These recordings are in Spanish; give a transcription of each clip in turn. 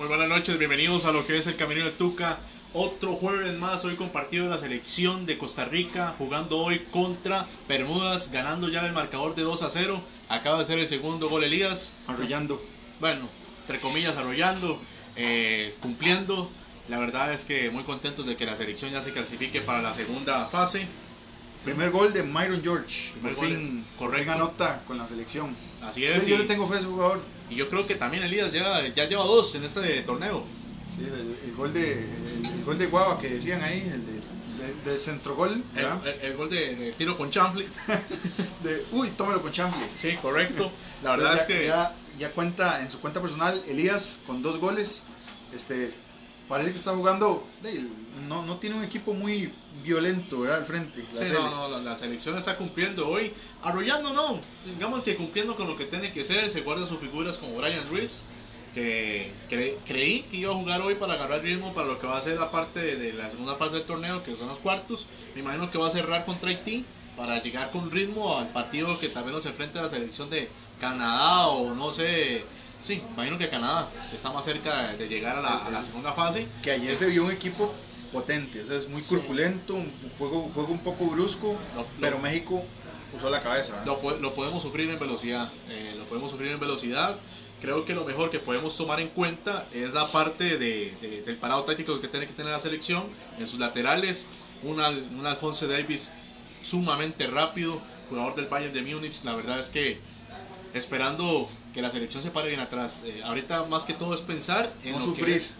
Muy buenas noches, bienvenidos a lo que es el Camino del Tuca. Otro jueves más, hoy compartido de la selección de Costa Rica, jugando hoy contra Bermudas, ganando ya el marcador de 2 a 0. Acaba de ser el segundo gol Elías. Arrollando. Bueno, entre comillas, arrollando, eh, cumpliendo. La verdad es que muy contentos de que la selección ya se clasifique para la segunda fase. Primer gol de Myron George. Primer por gol, fin, correcto. anota con la selección. Así es. yo y- le tengo fe a ese jugador. Y yo creo que también Elías ya, ya lleva dos en este torneo. Sí, el, el gol de el, el gol de Guava que decían ahí, el de, de, de centro gol. El, gol de, de tiro con chanfle. De, uy, tómelo con chanfle. Sí, correcto. La verdad ya, es que ya, ya cuenta en su cuenta personal Elías con dos goles. Este parece que está jugando. no, no tiene un equipo muy violento ¿verdad? al frente. la Sí, Sele. no, no, la, la selección está cumpliendo hoy. Arrollando no, digamos que cumpliendo con lo que tiene que ser. Se guarda sus figuras como Brian Ruiz, que cre- creí que iba a jugar hoy para agarrar ritmo para lo que va a ser la parte de, de la segunda fase del torneo, que son los cuartos. Me imagino que va a cerrar contra Haití para llegar con ritmo al partido que también nos enfrenta la selección de Canadá o no sé. Sí, imagino que Canadá está más cerca de llegar a la, a la segunda fase. que ayer se vio un equipo potente, o sea, es muy Sí. corpulento, un juego, un juego un poco brusco, lo- pero México usó la cabeza. ¿verdad? Lo, lo podemos sufrir en velocidad. eh, lo podemos sufrir en velocidad. Creo que lo mejor que podemos tomar en cuenta es la parte de, de- del parado táctico que tiene que tener la selección. En sus laterales, un, un Alfonso Davis sumamente rápido, jugador del Bayern de Múnich. La verdad es que esperando que la selección se pare bien atrás. Eh, ahorita más que todo es pensar en no lo que sufrir. es-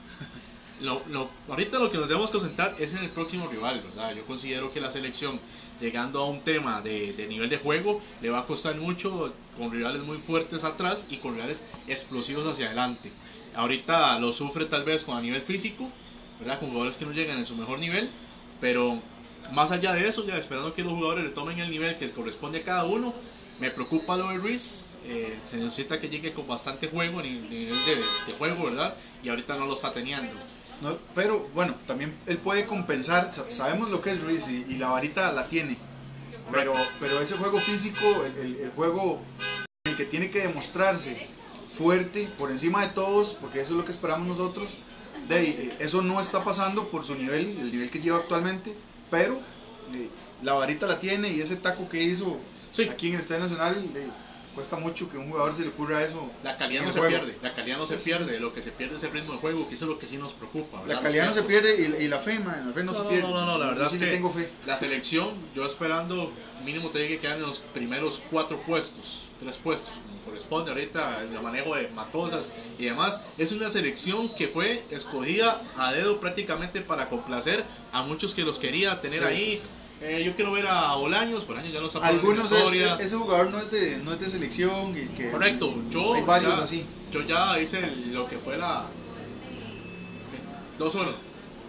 lo, lo- ahorita lo que nos debemos concentrar es en el próximo rival, ¿verdad? Yo considero que la selección, llegando a un tema de, de nivel de juego, le va a costar mucho con rivales muy fuertes atrás y con rivales explosivos hacia adelante. Ahorita lo sufre tal vez con a nivel físico, ¿verdad? Con jugadores que no llegan en su mejor nivel, pero más allá de eso, ya esperando que los jugadores le tomen el nivel que corresponde a cada uno, me preocupa lo de Ruiz. eh, se necesita que llegue con bastante juego, ni- nivel de, de juego, ¿verdad? Y ahorita no lo está teniendo. No, pero bueno, también él puede compensar, sa- sabemos lo que es Ruiz y, y la varita la tiene, pero, pero ese juego físico, el, el- el juego en el que tiene que demostrarse fuerte por encima de todos, porque eso es lo que esperamos nosotros, de, eh, eso no está pasando por su nivel, el nivel que lleva actualmente, pero eh, la varita la tiene y ese taco que hizo Sí. aquí en el Estadio Nacional, eh, cuesta mucho que un jugador se le ocurra eso. La calidad no se juego. pierde, la calidad no se pierde, lo que se pierde es el ritmo de juego, que eso es lo que sí nos preocupa. ¿verdad? La calidad no se pierde y, y la fe, man, la fe no, No, se pierde. no, no, no, la verdad sí es que- tengo fe. La selección, yo esperando, mínimo tiene que quedar en los primeros cuatro puestos, tres puestos, como corresponde ahorita el manejo de Matosas y demás. Es una selección que fue escogida a dedo prácticamente para complacer a muchos que los quería tener Sí, ahí. sí, sí. Eh, yo quiero ver a Bolaños, Bolaños ya no la Algunos es, ese jugador no es de, no es de selección y que Correcto, yo hay varios ya, así. Yo ya hice lo que fue la 2-1.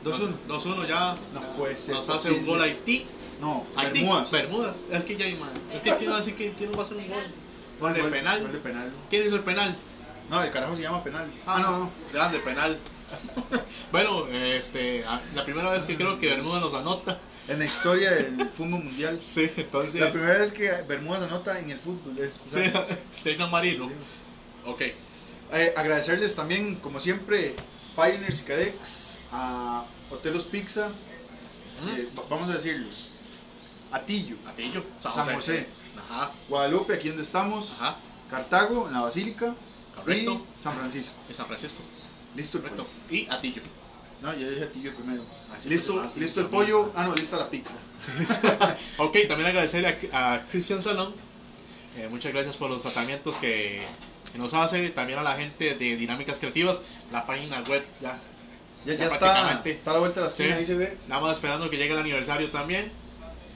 2-1. 2-1 ya No puede ser nos hace posible. un gol Haití. No, Haití, Bermudas. Bermudas. Es que ya hay más. Es que a decir que quién va a hacer un gol. Gol de penal. gol de penal. ¿Quién hizo el penal? No, el carajo se llama penal. Ah, no, no. Grande penal. bueno, este, a- la primera vez que creo que Bermudas nos anota. En la historia del fútbol mundial. Sí, entonces. La primera vez que Bermudas anota en el fútbol. Es, Sí, San Marino. Ok. eh, agradecerles también, como siempre, Pioneers y Cadex, a Hotelos Pizza, eh, va- vamos a decirlos, Atillo, Atillo. San José. José. Ajá. Guadalupe, aquí donde estamos, Ajá. Cartago, en la Basílica, Correcto. y San Francisco. Y San Francisco. Listo el Correcto. Y Atillo. No, yo dije Atillo primero. Así listo, listo el también. pollo. Ah, no, lista la pizza. ok, también agradecerle a, a Cristian Salón. Eh, muchas gracias por los tratamientos que, que nos hace. También a la gente de Dinámicas Creativas. La página web ya. Ya, Ya ya está, está a la vuelta de la Sí. esquina, ahí se ve. Nada más esperando que llegue el aniversario también.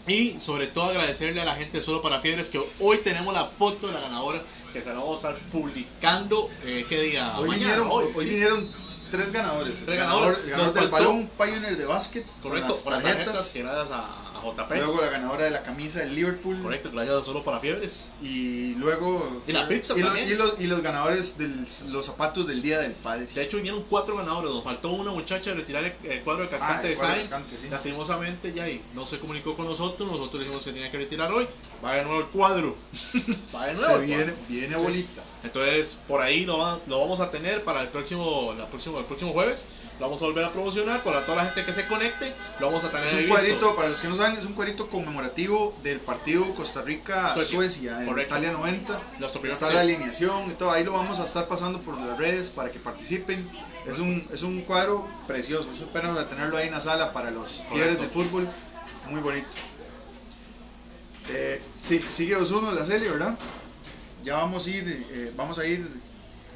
Y sobre todo agradecerle a la gente de Solo para Fiebres que hoy tenemos la foto de la ganadora que se la vamos a estar publicando. Eh, ¿Qué día? Hoy, Mañana, vinieron, hoy, sí. vinieron tres ganadores. Tres ganadores. ganador, el ganador del balón, Pioneer de básquet. con Correcto, por las tarjetas. gracias a, a JP. Luego la ganadora de la camisa del Liverpool. Correcto, gracias solo para fiebres. Y luego. Y la pizza y también. y los, y los ganadores de los zapatos del Día del Padre. De hecho, vinieron cuatro ganadores. Nos faltó una muchacha de retirar el, el cuadro de cascante Ah, el de Sainz. cascante, sí. Lastimosamente, ya ahí no se comunicó con nosotros. Nosotros dijimos que se tenía que retirar hoy. Va de nuevo el cuadro. Va de nuevo. Se el viene, viene Sí. Entonces, por ahí lo, lo vamos a tener para el próximo, la próximo, el próximo jueves. Lo vamos a volver a promocionar para toda la gente que se conecte. Lo vamos a tener Es un cuadrito, para los que no saben, es un cuadrito conmemorativo del partido Costa Rica-Suecia Suecia, en. Italia 90. Nuestro primer Está la alineación y todo. Ahí lo vamos a estar pasando por las redes para que participen. Es un, es un cuadro precioso. Es pena de tenerlo ahí en la sala para los Correcto. del fútbol. Muy bonito. Eh, sí, sigue Osuno la serie, ¿verdad? Ya vamos a ir, eh, vamos a ir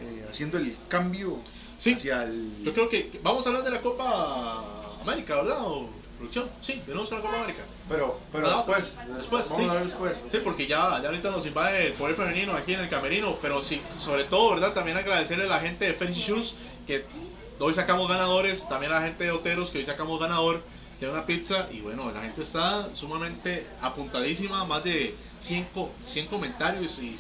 eh, haciendo el cambio Sí. hacia el. Yo creo que vamos a hablar de la Copa América, ¿verdad? ¿O producción? Sí, venimos con la Copa América. Pero, pero después, después, vamos sí. a hablar después. Sí, porque ya, ya ahorita nos invade el poder femenino aquí en el camerino, pero sí, sobre todo, ¿verdad? También agradecerle a la gente de Fancy Shoes, que hoy sacamos ganadores, también a la gente de Oteros, que hoy sacamos ganador de una pizza, y bueno, la gente está sumamente apuntadísima, más de 100, co- 100 comentarios, y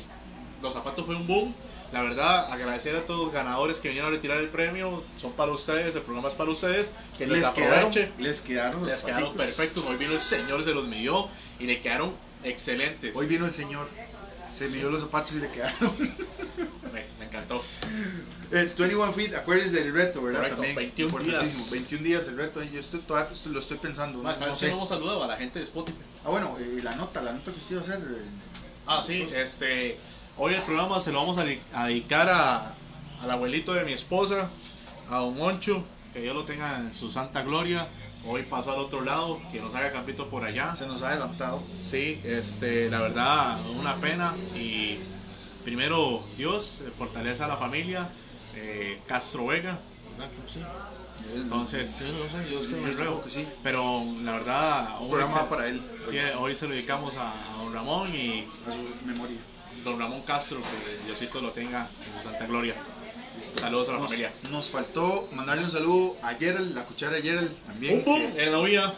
los zapatos fue un boom. La verdad, agradecer a todos los ganadores que vinieron a retirar el premio, son para ustedes, el programa es para ustedes, que les, les quedaron, les quedaron los Les quedaron perfectos. Hoy vino el señor, se los midió y le quedaron excelentes. Hoy vino el señor, se midió los zapatos y le quedaron. Me, me encantó. El 21 Feet, acuérdense del reto, ¿verdad? Correcto, También 21 importantísimo. días. 21 días el reto, yo estoy, todavía lo estoy pensando. Más, no, ¿sabes no sé. no hemos saludado a la gente de Spotify? Ah, bueno, eh, la nota, la nota que usted iba a hacer. eh, Ah, sí, este. Hoy el programa se lo vamos a, de- a dedicar a, al abuelito de mi esposa, a Don Moncho, que Dios lo tenga en su santa gloria. Hoy pasó al otro lado, que nos haga campito por allá. se nos ha adelantado. Sí, este, la verdad, una pena. Y primero, Dios, eh, fortaleza a la familia. eh, Castro Vega, que sí? Entonces, sí, no sé, Dios que me que sí. Pero la verdad, Un hoy programa se, para él, sí, hoy se lo dedicamos a, a don Ramón y a su memoria. Don Ramón Castro, que Diosito lo tenga en su santa gloria. Saludos a la Nos, familia. nos faltó mandarle un saludo a Gerald, la cuchara de Gerald también. Un boom que- en la vida.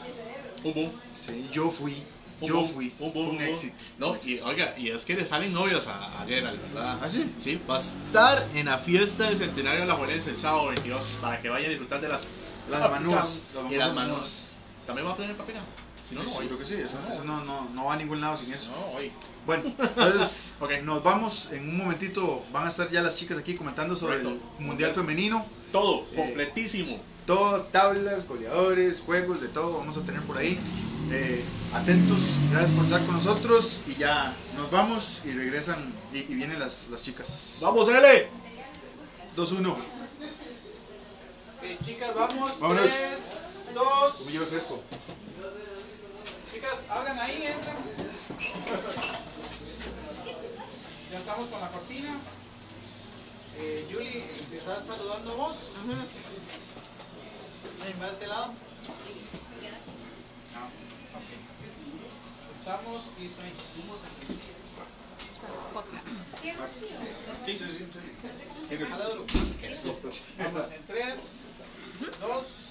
Un boom. sí, yo fui, Un yo boom, fui. Un boom. Éxito. No, un y oiga, y es que le salen novias a, a Gerald, ¿verdad? ¿Ah, sí? Sí, va a estar en la fiesta del centenario de la Juelense el sábado 22 para que vayan a disfrutar de las Las manúas, y las manúas. ¿También va a tener papina? Si no, no, Sí, hoy. creo que sí, eso, eso no, no, no va a ningún lado sin eso. No, hoy. Bueno, entonces Ok. nos vamos en un momentito. Van a estar ya las chicas aquí comentando sobre Correcto. el Mundial Femenino. Todo, Eh, completísimo. Todo, tablas, goleadores, juegos, de todo vamos a tener por ahí. Eh, atentos, gracias por estar con nosotros. Y ya nos vamos y regresan y, y vienen las, las chicas. ¡Vamos, L! 2-1. Ok, chicas, vamos. Vámonos. 3, 2. Como fresco. Chicas, abran ahí, entran. Ya estamos con la cortina. Eh, Julie, ¿estás saludando vos? ¿Quién va de este lado? No. Ok. Estamos listos ahí. Sí, sí, sí. Jala duro. Vamos en 3, 2,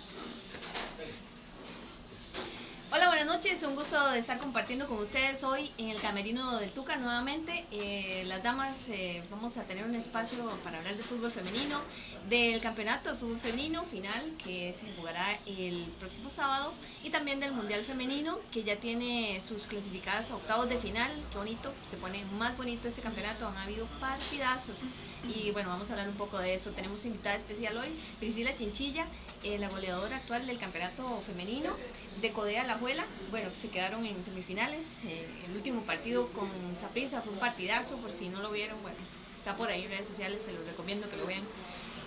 Hola, buenas noches. Un gusto de estar compartiendo con ustedes hoy en el camerino del Tuca nuevamente. Eh, las damas eh, vamos a tener un espacio para hablar de fútbol femenino, del campeonato de fútbol femenino final que se jugará el próximo sábado y también del mundial femenino que ya tiene sus clasificadas a octavos de final. Qué bonito, se pone más bonito este campeonato. Han habido partidazos y bueno, vamos a hablar un poco de eso. Tenemos invitada especial hoy, Priscila Chinchilla, eh, la goleadora actual del campeonato femenino de Codea La Juela, bueno, que se quedaron en semifinales. Eh, el último partido con Saprissa fue un partidazo, por si no lo vieron, bueno, está por ahí en redes sociales, se los recomiendo que lo vean.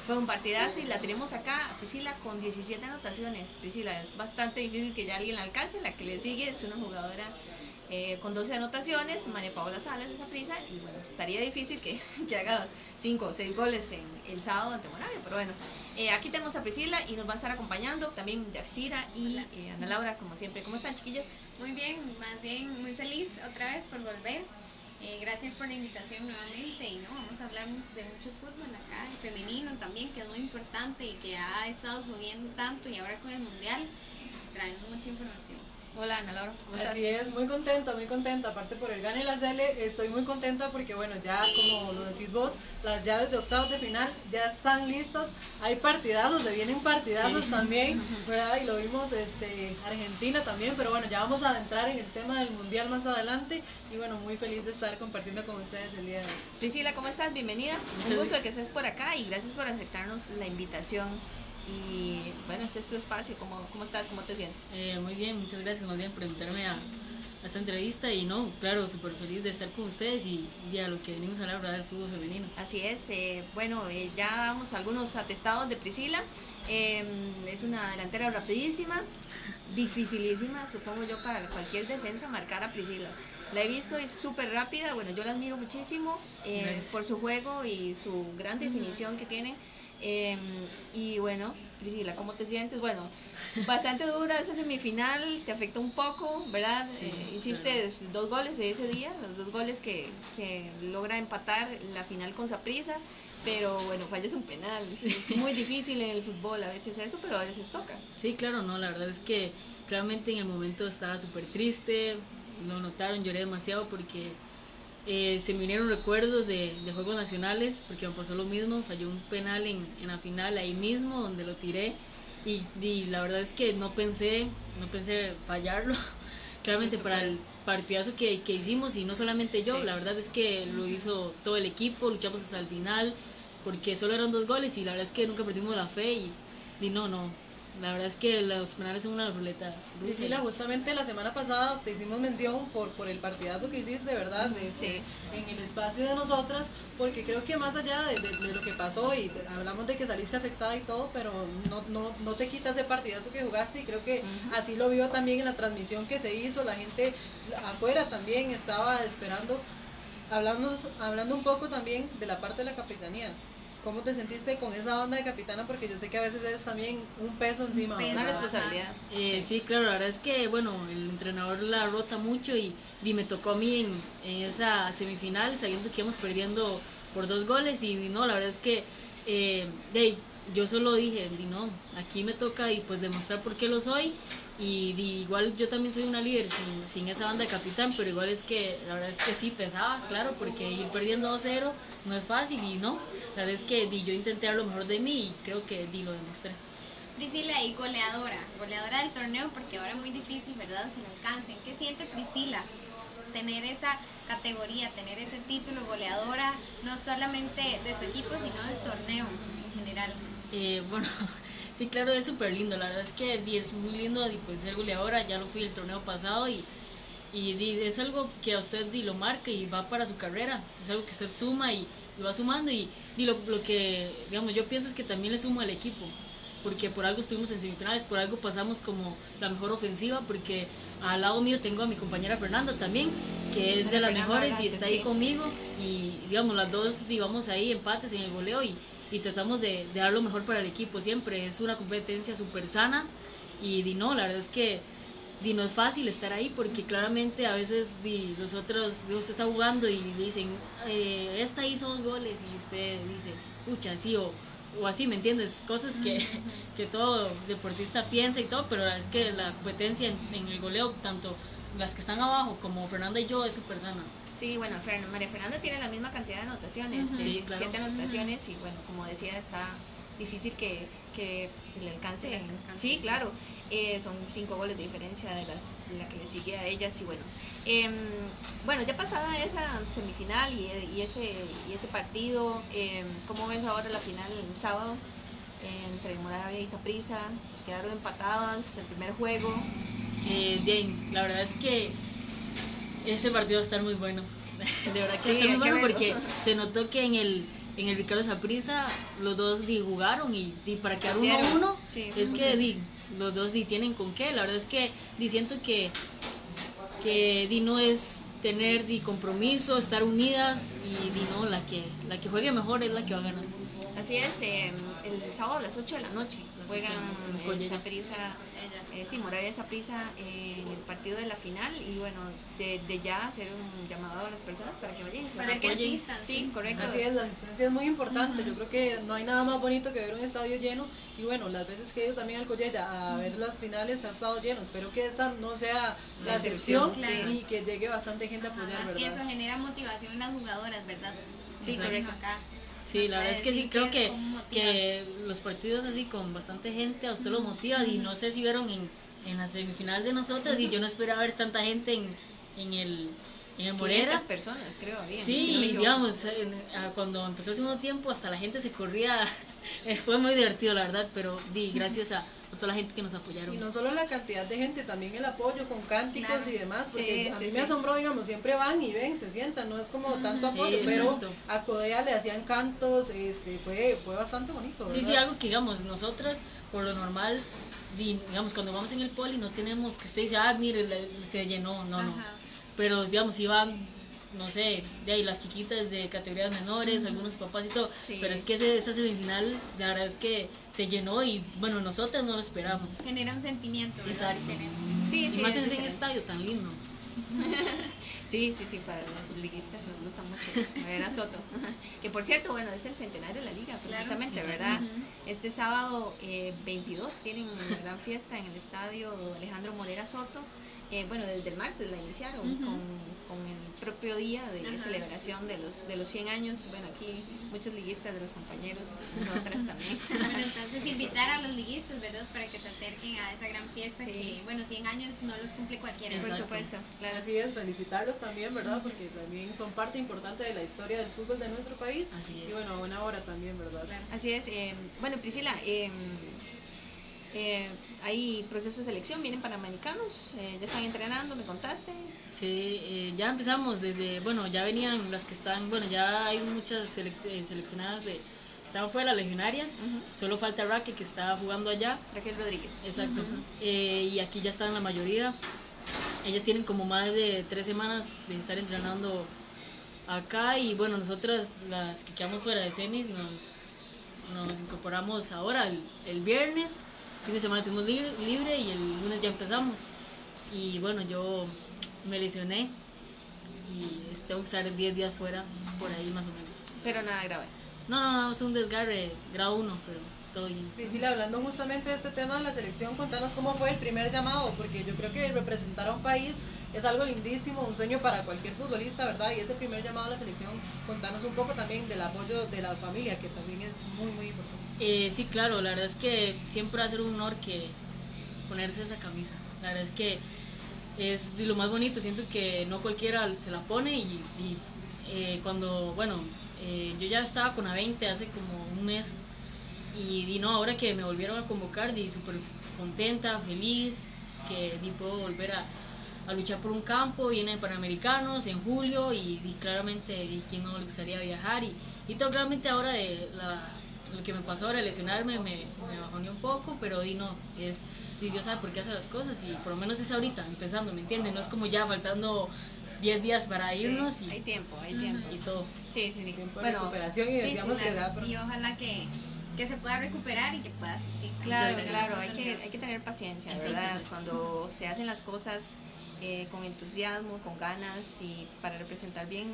Fue un partidazo y la tenemos acá, Priscila, con 17 anotaciones. Priscila, es bastante difícil que ya alguien la alcance. La que le sigue es una jugadora eh, con 12 anotaciones, María Paola Salas de Saprissa. Y bueno, estaría difícil que, que haga 5 o 6 goles en el sábado ante Moravia. Pero bueno, eh, aquí tenemos a Priscila y nos va a estar acompañando también Yacira y eh, Ana Laura, como siempre. ¿Cómo están, chiquillas? Muy bien, más bien muy feliz otra vez por volver. Eh, gracias por la invitación nuevamente y no vamos a hablar de mucho fútbol acá, y femenino también, que es muy importante y que ha estado subiendo tanto y ahora con el mundial traemos mucha información. Hola Ana Laura, ¿cómo estás? Así es, muy contenta, muy contenta. Aparte por el gane y la Cele, estoy muy contenta porque, bueno, ya como lo decís vos, las llaves de octavos de final ya están listas. Hay partidazos, se vienen partidazos Sí. también, ¿verdad? Y lo vimos este, Argentina también, pero bueno, ya vamos a adentrar en el tema del mundial más adelante. Y bueno, muy feliz de estar compartiendo con ustedes el día de hoy. Priscila, ¿cómo estás? Bienvenida. Un gusto de que estés por acá y gracias por aceptarnos la invitación. Y bueno, este es tu espacio. ¿Cómo, cómo estás? ¿Cómo te sientes? Eh, muy bien, muchas gracias más bien por invitarme a, a esta entrevista y no, claro, súper feliz de estar con ustedes y, y a lo que venimos a hablar del fútbol femenino. Así es, eh, bueno, eh, ya damos algunos atestados de Priscila. Eh, es una delantera rapidísima, dificilísima, supongo yo, para cualquier defensa marcar a Priscila. La he visto, es súper rápida, bueno, yo la admiro muchísimo eh, por su juego y su gran definición que tiene. Eh, y bueno, Priscila, ¿cómo te sientes? Bueno, bastante dura esa semifinal, te afectó un poco, ¿verdad? Sí, Eh, hiciste dos goles de ese día, los dos goles que, que logra empatar la final con Saprissa, pero bueno, fallas un penal. Es, es muy difícil en el fútbol a veces eso, pero a veces toca. Sí, claro, no, la verdad es que claramente en el momento estaba súper triste, lo notaron, lloré demasiado porque eh, se me vinieron recuerdos de, de Juegos Nacionales, porque me pasó lo mismo, falló un penal en, en la final ahí mismo, donde lo tiré, y, y la verdad es que no pensé, no pensé fallarlo, claramente para el partidazo que, que hicimos, y no solamente yo, Sí. la verdad es que lo hizo todo el equipo, luchamos hasta el final, porque solo eran dos goles, y la verdad es que nunca perdimos la fe, y, y no, no, la verdad es que los penales son una ruleta. Priscila, justamente la semana pasada te hicimos mención por, por el partidazo que hiciste, ¿verdad? De, Sí. En el espacio de nosotras, porque creo que más allá de, de- de lo que pasó y hablamos de que saliste afectada y todo, pero no, no, no te quita ese partidazo que jugaste y creo que así lo vio también en la transmisión que se hizo, la gente afuera también estaba esperando, hablando, hablando un poco también de la parte de la capitanía. ¿Cómo te sentiste con esa onda de capitana? Porque yo sé que a veces es también un peso encima. peso. Una responsabilidad. Eh, sí, claro, la verdad es que, bueno, el entrenador la rota mucho y, y me tocó a mí en, en esa semifinal, sabiendo que íbamos perdiendo por dos goles y no, la verdad es que eh, ahí, yo solo dije, di, no, aquí me toca y pues demostrar por qué lo soy y di, igual yo también soy una líder sin, sin esa banda de capitán, pero igual es que la verdad es que sí pesaba, claro, porque ir perdiendo 2-0 no es fácil y no, la verdad es que di, yo intenté dar lo mejor de mí y creo que di, lo demostré. Priscila y goleadora, goleadora del torneo porque ahora es muy difícil, ¿verdad? Que lo alcancen. ¿Qué siente Priscila? Tener esa categoría, tener ese título goleadora, no solamente de su equipo, sino del torneo en general. Eh, bueno, sí, claro, es súper lindo. La verdad es que di, es muy lindo di, pues, ser goleadora. Ya lo fui el torneo pasado y, y di, es algo que a usted di, lo marca y va para su carrera. Es algo que usted suma y, y va sumando. Y di, lo, lo que, digamos, yo pienso es que también le sumo al equipo. Porque por algo estuvimos en semifinales, por algo pasamos como la mejor ofensiva. Porque al lado mío tengo a mi compañera Fernanda también, que es de las mejores y está ahí conmigo. Y digamos, las dos, digamos, ahí empates en el goleo y, y tratamos de, de dar lo mejor para el equipo siempre. Es una competencia súper sana y di no, la verdad es que no es fácil estar ahí porque claramente a veces di, los otros, usted está jugando y dicen, eh, esta hizo dos goles y usted dice, pucha, sí, o, o así, ¿me entiendes? Cosas que, que todo deportista piensa y todo, pero es que la competencia en, en el goleo, tanto las que están abajo como Fernanda y yo, es súper sana. Sí, bueno, Fer- María Fernanda tiene la misma cantidad de anotaciones, eh, Sí, claro. siete anotaciones y bueno, como decía, está difícil que, que se le alcance. Se les alcance. Sí, claro, eh, son cinco goles de diferencia de, las, de la que le sigue a ellas y bueno. em, bueno, ya pasada esa semifinal y, y ese, y ese partido, em, ¿cómo ves ahora la final el sábado eh, entre Moravia y Saprissa? Quedaron empatadas el primer juego. Eh, bien, la verdad es que ese partido va a estar muy bueno. De verdad que Sí, va a estar muy bueno porque se notó que en el en el Ricardo Saprissa los dos di, jugaron y, di, para quedar uno a uno Sí, es que di, los dos di, tienen con qué. La verdad es que di, siento que que di, no es tener di, compromiso, estar unidas y di, no, la que la que juegue mejor es la que va a ganar. Así es, eh, el sábado a las 8 de la noche Las juegan en eh, sí, Moravia Saprissa eh, en el partido de la final y bueno, de, de ya hacer un llamado a las personas para que vayan y se Para que apoyen. asistan, Sí, sí. correcto. Así es, la asistencia es muy importante. Yo creo que no hay nada más bonito que ver un estadio lleno. Y bueno, las veces que he ido también al Collella a ver las finales ha estado lleno. Espero que esa no sea la La excepción excepción, claro. y que llegue bastante gente a apoyar, Además que eso ¿verdad? genera motivación en las jugadoras, ¿verdad? Sí, correcto. acá. Sí, la verdad es que sí, creo que, que los partidos así con bastante gente a usted lo motiva y no sé si vieron en, en la semifinal de nosotras y yo no esperaba ver tanta gente en, en el, en el Morera. 500 personas, creo, había. Sí, si no digamos, a- cuando empezó el segundo tiempo, hasta la gente se corría. eh, Fue muy divertido, la verdad, pero di, gracias a, a toda la gente que nos apoyaron. Y no solo la cantidad de gente, también el apoyo con cánticos Claro. y demás, Sí, porque a sí, mí sí. me asombró, digamos, siempre van y ven, se sientan, no es como tanto apoyo, Sí, pero exacto. a Codea le hacían cantos, este, fue, fue bastante bonito. Sí, ¿verdad? sí, algo que digamos, nosotras, por lo normal, di- digamos, cuando vamos en el poli, no tenemos que usted dice, ah, mire, se llenó, no, no. Pero, digamos, iban, no sé, de ahí las chiquitas de categorías menores, algunos papás y todo. Sí. Pero es que ese- esa semifinal, la verdad es que se llenó y, bueno, nosotras no lo esperamos. Genera un sentimiento, ¿verdad? Exacto. Sí, y sí, más es en ese estadio tan lindo. Sí, sí, sí, para los liguistas nos gusta mucho ver a Soto. Que por cierto, bueno, es el centenario de la liga, precisamente. ¿verdad? Este sábado eh, 22 tienen una gran fiesta en el estadio Alejandro Morera Soto. Eh, bueno, desde el martes la iniciaron con, con el propio día de celebración de los, de los 100 años. Bueno, aquí muchos liguistas de los compañeros, nosotras también. Bueno, entonces invitar a los liguistas, ¿verdad? Para que se acerquen a esa gran fiesta Sí. que, bueno, 100 años no los cumple cualquiera. Por supuesto, claro. Así es, felicitarlos también, ¿verdad? Porque también son parte importante de la historia del fútbol de nuestro país. Así Y es. bueno, a buena hora también, ¿verdad? Claro. Así es. eh, bueno, Priscila, eh, eh, hay procesos de selección, vienen panamericanos, eh, ya están entrenando, me contaste. Sí, eh, ya empezamos desde, bueno, ya venían las que están, bueno, ya hay muchas selec- eh, seleccionadas de, que estaban fuera, legionarias, solo falta Raque que está jugando allá, Raquel Rodríguez. exacto. Eh, y aquí ya están la mayoría, ellas tienen como más de tres semanas de estar entrenando acá y bueno, nosotras las que quedamos fuera de CENIS nos, nos incorporamos ahora el, el viernes, fin de semana tuvimos libre, libre y el lunes ya empezamos y bueno, yo me lesioné y tengo que estar 10 días fuera, por ahí más o menos. Pero nada grave. No, no, no, es un desgarre grado 1, pero todo bien. Priscila, hablando justamente de este tema de la selección, contanos cómo fue el primer llamado, porque yo creo que representar a un país es algo lindísimo, un sueño para cualquier futbolista, ¿verdad? Y ese primer llamado a la selección, contanos un poco también del apoyo de la familia, que también es muy, muy importante. Eh, sí, claro, la verdad es que siempre va a ser un honor que ponerse esa camisa. La verdad es que es lo más bonito, siento que no cualquiera se la pone y, y, eh, cuando, bueno, eh, yo ya estaba con A20 hace como un mes y, di, no, ahora que me volvieron a convocar, di súper contenta, feliz, que di, puedo volver a, luchar por un campo, viene Panamericanos en julio y, di, claramente quién no le gustaría viajar y, y todo claramente ahora de la, lo que me pasó ahora lesionarme me, me bajoneó un poco, pero di no, es, di, Dios sabe por qué hace las cosas y por lo menos es ahorita, empezando, ¿me entiendes? No es como ya faltando 10 días para Sí, irnos y, hay tiempo, hay tiempo. y todo. Sí, sí, sí. Tiempo de Bueno, recuperación y sí, decíamos sí, que Claro, da por- Y ojalá que, que se pueda recuperar y que pueda. Claro, claro, hay que, hay que tener paciencia, Exacto, ¿verdad? exacto. Cuando se hacen las cosas eh, con entusiasmo, con ganas y para representar bien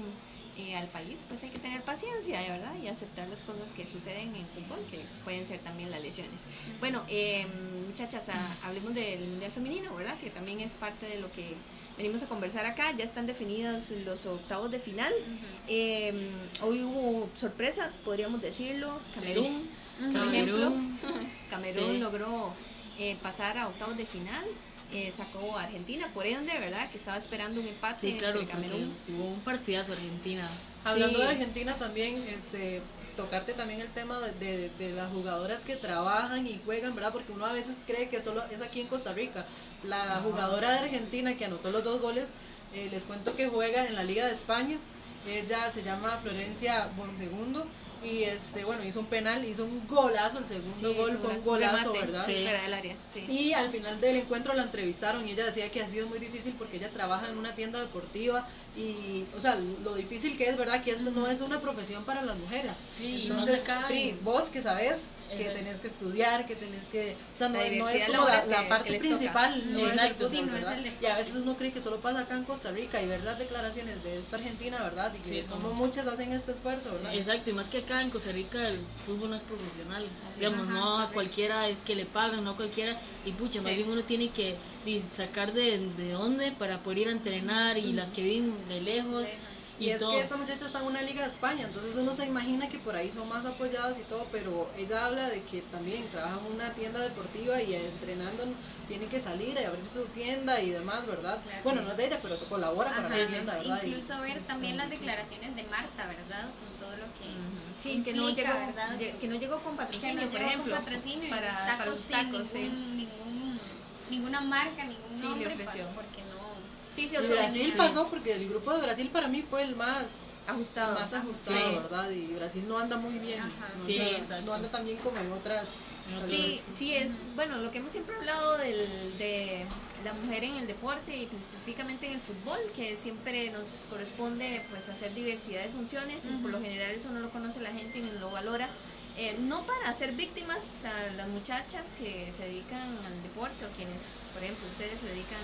eh, al país, pues hay que tener paciencia, ¿verdad? Y aceptar las cosas que suceden en fútbol, que pueden ser también las lesiones. Bueno, eh, muchachas, ah, hablemos del Mundial Femenino, ¿verdad? Que también es parte de lo que venimos a conversar acá. Ya están definidos los octavos de final. Eh, hoy hubo sorpresa, podríamos decirlo. Camerún, por Camerún. ejemplo. Camerún Sí. logró eh, pasar a octavos de final. Eh, sacó a Argentina, por ende, ¿verdad? Que estaba esperando un empate Sí, claro, entre Camerún. hubo un partidazo Argentina. Hablando Sí. de Argentina también, este, tocarte también el tema de, de- de las jugadoras que trabajan y juegan, ¿verdad? Porque uno a veces cree que solo es aquí en Costa Rica. La jugadora de Argentina que anotó los dos goles, eh, les cuento que juega en la Liga de España. Ella se llama Florencia Bonsegundo y este bueno hizo un penal, hizo un golazo, el segundo Sí, gol fue un golazo, remate, ¿verdad? Sí. Fuera del área, sí. Y al final del encuentro la entrevistaron y ella decía que ha sido muy difícil porque ella trabaja en una tienda deportiva y, o sea, lo difícil que es, ¿verdad? Que esto no es una profesión para las mujeres. Sí, y no Entonces, se cae. Pri, vos que sabes que Exacto. tenés que estudiar, que tenés que, o sea, no, La no es como la, parte principal, Sí, no es el Sí, no es el Y a veces uno cree que solo pasa acá en Costa Rica y ver las declaraciones de esta Argentina, ¿verdad? Y que Sí, como muchas hacen este esfuerzo, ¿verdad? Exacto, y más que acá en Costa Rica el fútbol no es profesional. Así Digamos, no a cualquiera es que le pagan, no a cualquiera. Y pucha, más Sí. bien uno tiene que sacar de, de dónde para poder ir a entrenar y las que viven de lejos. Y, Y, es todo. que esta muchacha está en una liga de España, entonces uno se imagina que por ahí son más apoyadas y todo, pero ella habla de que también trabaja en una tienda deportiva y entrenando tiene que salir y abrir su tienda y demás, ¿verdad? Claro. Bueno, no es de ella, pero colabora para Ajá, la tienda, ¿verdad? Y- Incluso ver sí, también las sí. declaraciones de Marta, ¿verdad? Con todo lo que... Sí, que no, llegó, que no llegó con patrocinio, no por ejemplo, patrocinio para, los para tacos sin sí. ningún, ningún- ninguna marca, ningún Sí, le nombre, ofreció. pa- porque. Sí, sí, Brasil pasó porque el grupo de Brasil para mí fue el más ajustado. más ajustado, Sí. ¿verdad? Y Brasil no anda muy bien. Ajá. ¿no? Sí, O sea, no anda tan bien como en otras. Sí, sí, es, bueno, lo que hemos siempre hablado del, de la mujer en el deporte y pues, específicamente en el fútbol, que siempre nos corresponde pues hacer diversidad de funciones y por lo general eso no lo conoce la gente ni lo valora. Eh, no para hacer víctimas a las muchachas que se dedican al deporte o quienes, por ejemplo, ustedes se dedican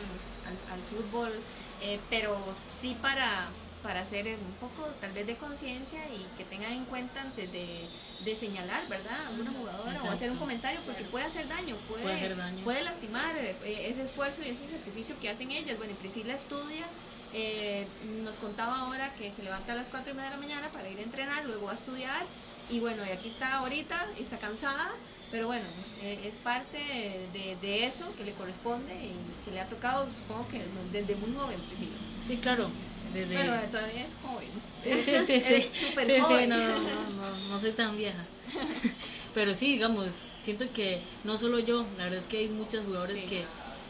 al, al fútbol, eh, pero sí para, para hacer un poco tal vez de conciencia y que tengan en cuenta antes de, de señalar, ¿verdad? A alguna jugadora o hacer un comentario porque puede hacer daño, puede, Puede hacer daño. puede lastimar eh, ese esfuerzo y ese sacrificio que hacen ellas. Bueno, y Priscila estudia, eh, nos contaba ahora que se levanta a las 4 y media de la mañana para ir a entrenar, luego a estudiar y bueno, y aquí está ahorita, está cansada, pero bueno, eh, es parte de, de eso que le corresponde y que le ha tocado, supongo que desde muy joven, Priscila. Sí, claro. Desde... Bueno, todavía es joven. Sí, sí, sí, sí. Es súper Sí, sí, joven. no, no, no, no, no soy tan vieja. Pero sí, digamos, siento que no solo yo, la verdad es que hay muchos jugadores Sí. que,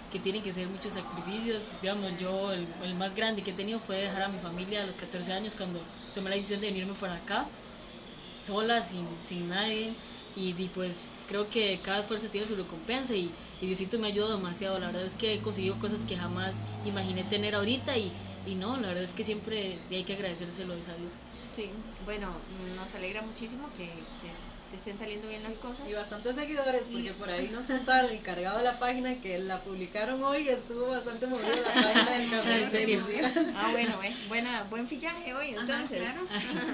que tienen que hacer muchos sacrificios. Digamos, yo el, el más grande que he tenido fue dejar a mi familia a los 14 años cuando tomé la decisión de venirme para acá, sola, sin, sin nadie. Y, pues creo que cada esfuerzo tiene su recompensa y, y Diosito me ayudó demasiado. La verdad es que he conseguido cosas que jamás imaginé tener ahorita y, y no, la verdad es que siempre hay que agradecérselo a Dios. Sí, bueno, nos alegra muchísimo que te estén saliendo bien las cosas. Y bastantes seguidores, porque por ahí nos contaba el encargado de la página que la publicaron hoy y estuvo bastante movida la página del. Felicidad. Ah, bueno, eh, buena, buen fichaje hoy, Ajá, entonces. claro.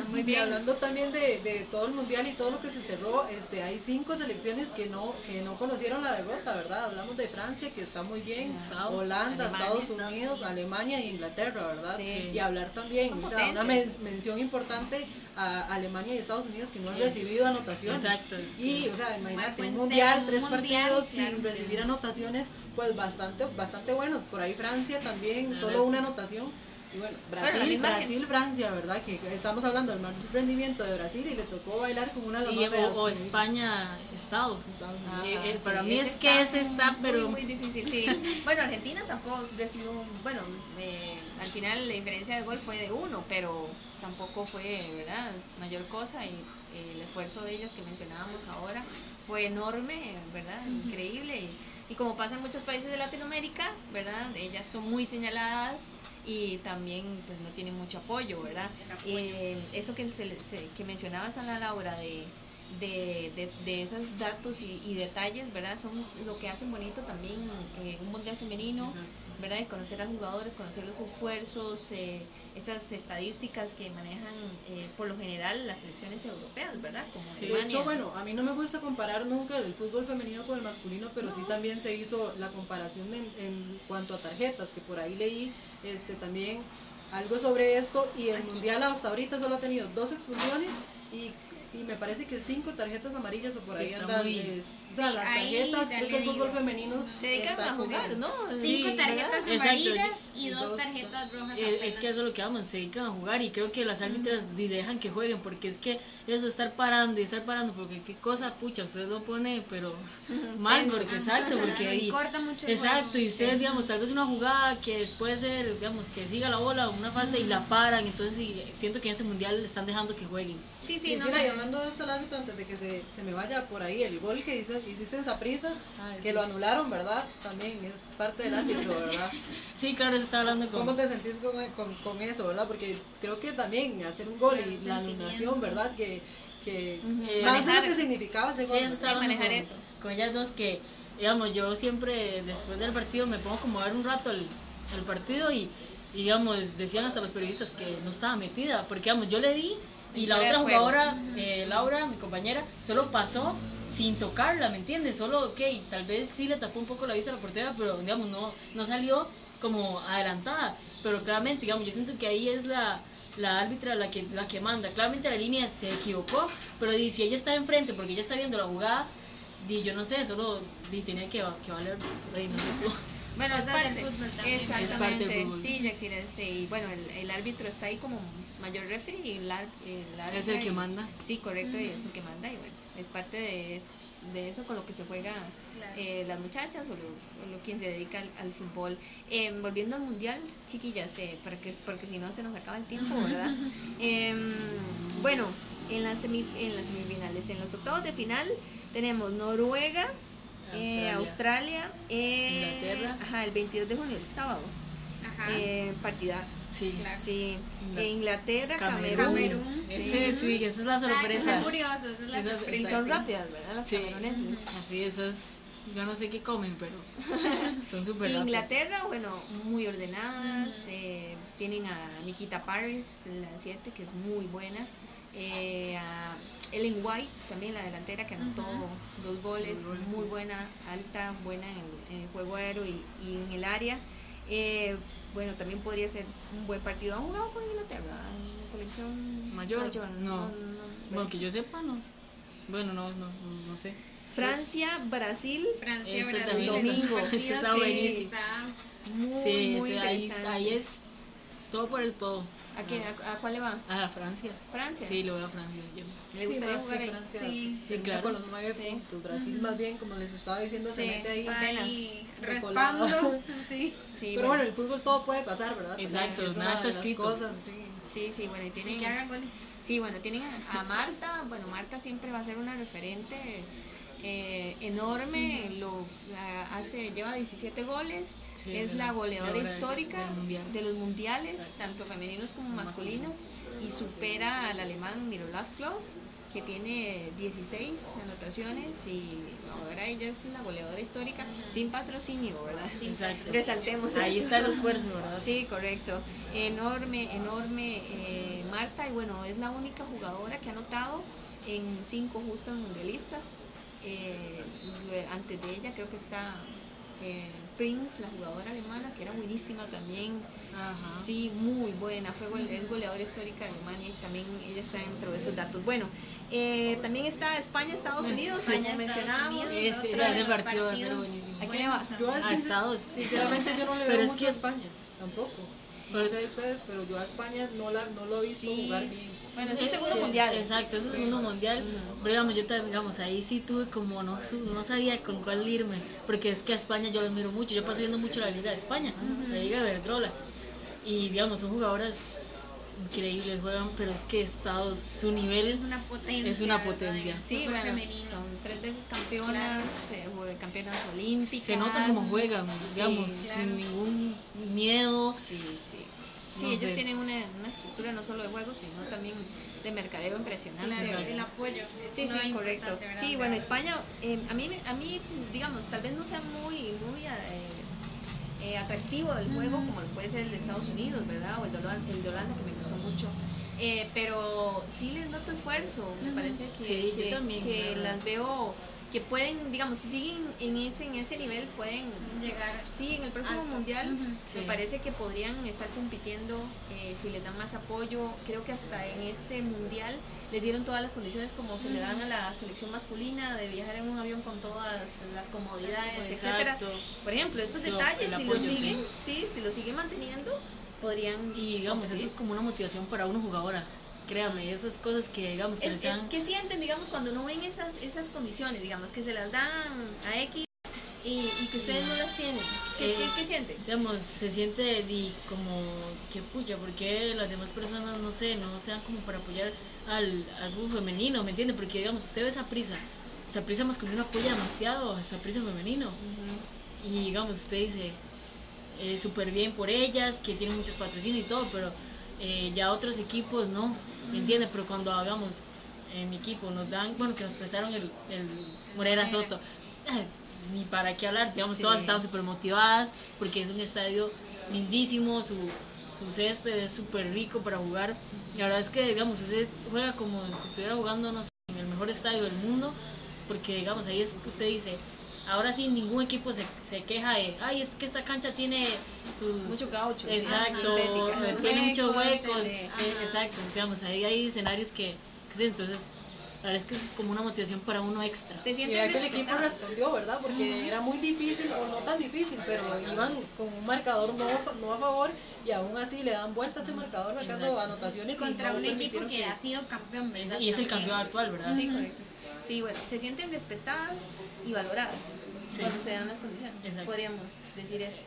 Muy Y bien. hablando también de, de todo el mundial y todo lo que se cerró, este, hay cinco selecciones que no, que no conocieron la derrota, ¿verdad? Hablamos de Francia, que está muy bien, Estados, Holanda, Alemania, Estados Estados Unidos. Alemania e Inglaterra, ¿verdad? Sí. Y hablar también, o sea, una men- mención importante a Alemania y Estados Unidos que no han recibido anotaciones. Exacto, es que- Y, o sea, imagínate, un mundial, tres mundial, partidos claro, sin sí. recibir anotaciones, pues bastante, bastante buenos. Por ahí Francia también, solo una anotación. Y bueno, Brasil, misma Brasil, Francia, ¿verdad? Que estamos hablando del mal rendimiento de Brasil y le tocó bailar como una de las Y, o, o. España, Estados. Estados Unidos. Ah, Eh, eh, sí, para mí es que ese está, muy, pero Muy, difícil, sí. Bueno, Argentina tampoco recibió, un- bueno, eh, al final la diferencia de gol fue de uno, pero tampoco fue, ¿verdad? Mayor cosa y eh, el esfuerzo de ellas que mencionábamos ahora fue enorme, ¿verdad? Increíble. Y, y como pasa en muchos países de Latinoamérica, ¿verdad? Ellas son muy señaladas y también pues no tienen mucho apoyo, ¿verdad? Eh, eso que, se, se- que mencionabas, Ana Laura, de, de, de, de esos datos y, y detalles, ¿verdad? Son lo que hacen bonito también eh, un mundial femenino, Exacto. ¿verdad? De conocer a jugadores, conocer los esfuerzos, eh, esas estadísticas que manejan eh, por lo general las selecciones europeas, ¿verdad? Como De Alemania. hecho, bueno, a mí no me gusta comparar nunca el fútbol femenino con el masculino, pero sí también se hizo la comparación en, en cuanto a tarjetas, que por ahí leí este, también algo sobre esto y el mundial hasta ahorita solo ha tenido dos expulsiones y, y me parece que cinco tarjetas amarillas o por ahí está andan. muy- es- o sea, las tarjetas, ya creo le que el fútbol femenino se dedican está a jugar, jugando. ¿no? Cinco Sí, tarjetas ¿verdad? amarillas Exacto, y Y dos tarjetas rojas. Eh, Es, que eso es lo que vamos, se dedican a jugar y creo que las árbitras dejan que jueguen porque es que eso estar parando y estar parando porque qué cosa pucha, usted lo pone pero mal porque exacto, porque Y ahí corta mucho el Exacto, juego. y ustedes, digamos, tal vez una jugada que puede ser, digamos, que siga la bola o una falta y la paran, entonces y siento que en ese mundial le están dejando que jueguen. Sí, Sí, sí, no mira, y sé. hablando de esto, el árbitro, antes de que se, se me vaya por ahí, el gol que hizo, hiciste en Saprisa, Ah, que sí. lo anularon, ¿verdad? También es parte del árbitro, ¿verdad? Sí, claro, se está hablando con... ¿Cómo te sentís con, con, con eso, verdad? Porque creo que también hacer un gol y la anulación, ¿verdad? Que, que Ujú. más de Manejar. lo que significaba ese Sí, gol. eso hablando manejar con, eso. con ellas dos que, digamos, yo siempre después del partido me pongo como a ver un rato el, el partido y, y, digamos, decían hasta los periodistas que no estaba metida, porque, digamos, yo le di y la otra de jugadora, eh, Laura, mi compañera, solo pasó sin tocarla, ¿me entiendes? Solo, ok, tal vez sí le tapó un poco la vista a la portera, pero, digamos, no, no salió como adelantada, pero claramente, digamos, yo siento que ahí es la la árbitra la que la que manda. Claramente la línea se equivocó, pero di, si ella está enfrente porque ella está viendo la jugada, di, yo no sé, solo di, tenía que, que valer, di, no sé cómo. Bueno, es Cosas del parte, fútbol también. exactamente. Es parte del fútbol. Sí, este, y bueno, el, el árbitro está ahí como mayor referee y el, el árbitro Es el que y- manda. Sí, correcto, y es el que manda y bueno, es parte de eso, de eso con lo que se juega Claro. eh, las muchachas o, lo, o lo- quien se dedica al, al fútbol. Eh, volviendo al mundial, chiquillas, eh, para que, porque si no se nos acaba el tiempo, ¿verdad? Em, bueno, en las, semif- en las semifinales, en los octavos de final tenemos Noruega, eh, Australia. Australia, eh, Inglaterra. Ajá, el 22 de junio, el sábado. Eh, partidazo. Sí. Claro. Sí, Eh, Inglaterra, Camerún. Camerún. Camerún, Ese, sí, esa es la sorpresa. Está curioso, esa es la Esa es- sorpresa. Sí, son rápidas, ¿verdad? Las Sí. cameruneses. Así, esas, yo no sé qué comen, pero son súper rápidas. Inglaterra, bueno, muy ordenadas. eh, tienen a Nikita Paris, la 7, que es muy buena. eh, a Ellen White, también la delantera, que anotó dos goles. Dos goles, muy sí. buena, alta, buena en, en el juego aéreo y, y en el área. Eh, bueno, también podría ser un buen partido. ¿Han jugado con Inglaterra en la selección Mayor? no, No. Bueno, que yo sepa, no. Bueno, no, no, no, no sé. Francia, Brasil, Francia, Ese Brasil, también esos está- buenísimo. está- muy, sí, muy ese- ahí, ahí es todo por el todo. ¿A, quién- a- a cuál le va? A Francia. Francia. Sí, lo veo a Francia. Yo. ¿Le Sí, gustaría jugar que? Francia Sí. Sí, claro. con los nueve Sí. puntos. Brasil más bien, como les estaba diciendo, se mete ahí. Recolado. raspando, sí. Sí, Pero bueno, el fútbol todo puede pasar, ¿verdad? También Exacto, es nada está escrito. Cosas, sí. sí, sí, bueno, y Y tienen, que hagan goles. sí, bueno, tienen a Marta, bueno, Marta siempre va a ser una referente eh, enorme, lo hace, lleva 17 goles, Sí, es la goleadora histórica del de los mundiales, tanto femeninos como masculinos, y supera al alemán Miroslav Klose, que tiene 16 anotaciones y ahora ella es la goleadora histórica sin patrocinio, ¿verdad? Exacto. Resaltemos Ahí eso. está el esfuerzo, ¿verdad? Sí, correcto. Enorme, enorme eh, Marta. Y bueno, es la única jugadora que ha anotado en cinco justas mundialistas. Eh, antes de ella creo que está eh, Prince, la jugadora alemana, que era buenísima también. Ajá. Sí, muy buena. Fue gole- es goleadora histórica de Alemania y también ella está dentro de esos datos. Bueno, eh, también está España, Estados Unidos, España, como Estados mencionábamos. Unidos, Ese, partido va a ser buenísimo. ¿A quién le va? Yo A sin- Estados. Sinceramente yo no le Pero veo es mucho que- a España, tampoco. Pero no es- sé ustedes, pero yo a España no, la, no lo he visto Sí. jugar bien. Bueno, es un Eh, segundo es- mundial. Exacto, es un segundo mundial. Pero digamos, yo también, digamos, ahí sí tuve como, no, su- no sabía con cuál irme. Porque es que a España yo los miro mucho. Yo paso viendo mucho la Liga de España, la Liga de Verdrola. Y digamos, son jugadoras increíbles, juegan, pero es que Estados, su nivel Es una potencia. Es una potencia. Sí, bueno, femenino. son tres veces campeonas, eh, jue- campeonas olímpicas. se nota como juegan, digamos, Sí, claro. sin ningún miedo. Sí, sí. Sí, No ellos sé. tienen una, una estructura no solo de juego, sino también de mercadeo impresionante. El apoyo. Sí, sí, correcto. Sí, bueno, España, eh, a mí, a mí, digamos, tal vez no sea muy, muy eh, eh, atractivo el juego Ujú. como lo puede ser el de Estados Unidos, ¿verdad? O el de Holanda, el de Holanda que me gustó mucho. Eh, pero sí les noto esfuerzo, me parece que, Sí, yo también, que las veo que pueden, digamos, si siguen en ese, en ese nivel, pueden Llegar. Sí, en el próximo Alto. mundial. Sí. me parece que podrían estar compitiendo eh, si les dan más apoyo. Creo que hasta en este mundial les dieron todas las condiciones como se le dan a la selección masculina de viajar en un avión con todas las comodidades, etcétera. Exacto. Por ejemplo, esos Sí, detalles si lo siguen, sí, si lo siguen manteniendo, podrían Y digamos, eso es como una motivación para una jugadora. Créame, esas cosas que digamos que Es- dan... ¿Qué sienten, digamos, cuando no ven esas, esas condiciones, digamos, que se las dan a X y, y que ustedes no las tienen? ¿Qué, Eh, qué- qué sienten? digamos, se siente di, como que pucha, porque las demás personas, no sé, no sean como para apoyar al, al fútbol femenino, ¿me entiende? Porque, digamos, usted ve esa prisa, esa prisa masculino apoya demasiado a esa prisa femenino. Y, digamos, usted dice, eh, súper bien por ellas, que tienen muchos patrocinios y todo, pero eh, ya otros equipos no, ¿me entiende? Pero cuando hagamos, en mi equipo nos dan, bueno, que nos prestaron el, el Morera Soto, eh, ni para qué hablar, digamos, Sí. todas estaban súper motivadas, porque es un estadio lindísimo, su, su césped es súper rico para jugar. La verdad es que, digamos, usted juega como si estuviera jugando, no sé, en el mejor estadio del mundo, porque, digamos, ahí es que usted dice, ahora sí ningún equipo se, se queja de, ay, es que esta cancha tiene sus... Mucho caucho. sí, Exacto, eh, tiene muchos Huecos, eh, exacto, digamos, ahí hay escenarios que, que sí, entonces, la verdad es que eso es como una motivación para uno extra. Se Y sienten vea que el equipo respondió, ¿verdad? Porque era muy difícil, o no tan difícil, pero iban con un marcador no, no a favor y aún así le dan vuelta a ese marcador marcando Exacto. anotaciones y Contra no un equipo permitieron que ha sido campeón, ¿verdad? Y es el campeón actual, ¿verdad? Sí, correcto. Sí, bueno, se sienten respetadas y valoradas Sí. cuando se dan las condiciones. Exacto. Podríamos decir eso.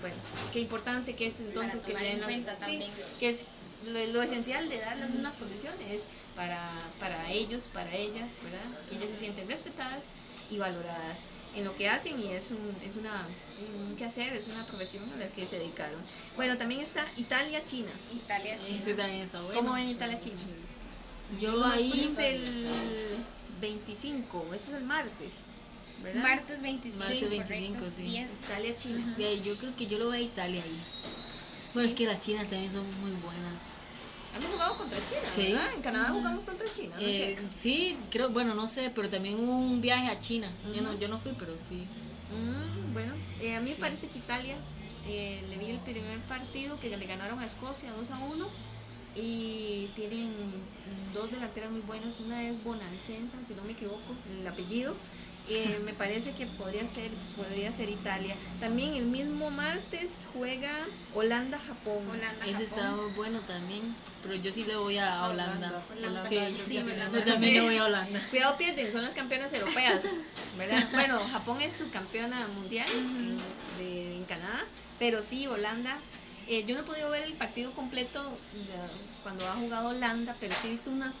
Bueno, qué importante que es entonces que se den en las sí, que es lo, lo esencial de dar las mismas condiciones para, para ellos, para ellas, ¿verdad? Que ellas se sienten respetadas y valoradas en lo que hacen y es un, es una un quehacer, es una profesión a la que se dedicaron. Bueno, también está Italia-China. Italia, China. Ese también está bueno. ¿Cómo ven Italia-China? Yo ahí... Es el 25, eso es el martes, ¿verdad? Martes 25. Martes 25, correcto. sí. 10. Italia-China. de ahí, yo creo que yo lo veo a Italia ahí. Bueno, es que las chinas también son muy buenas. Hemos jugado contra China, Sí. ¿verdad? En Canadá jugamos contra China, ¿no es Eh, cierto? sí, creo, bueno, no sé, pero también hubo un viaje a China. yo, no, yo no fui, pero sí. Mm, bueno, eh, a mí Sí. me parece que Italia, eh, le vi el primer partido que le ganaron a Escocia 2 a 1 y tienen dos delanteras muy buenas. Una es Bonancenza, si no me equivoco, el apellido. Eh, me parece que podría ser, podría ser Italia. También el mismo martes juega Holanda-Japón. Holanda, Ese Japón. está muy bueno también, pero yo sí le voy a Holanda. Holanda, Sí, sí, Holanda. yo también Sí. le voy a Holanda. Cuidado pierden, son las campeonas europeas, ¿verdad? Bueno, Japón es subcampeona mundial en, de- en Canadá, pero sí, Holanda. Eh, yo no he podido ver el partido completo de- cuando ha jugado Holanda, pero sí he visto unas,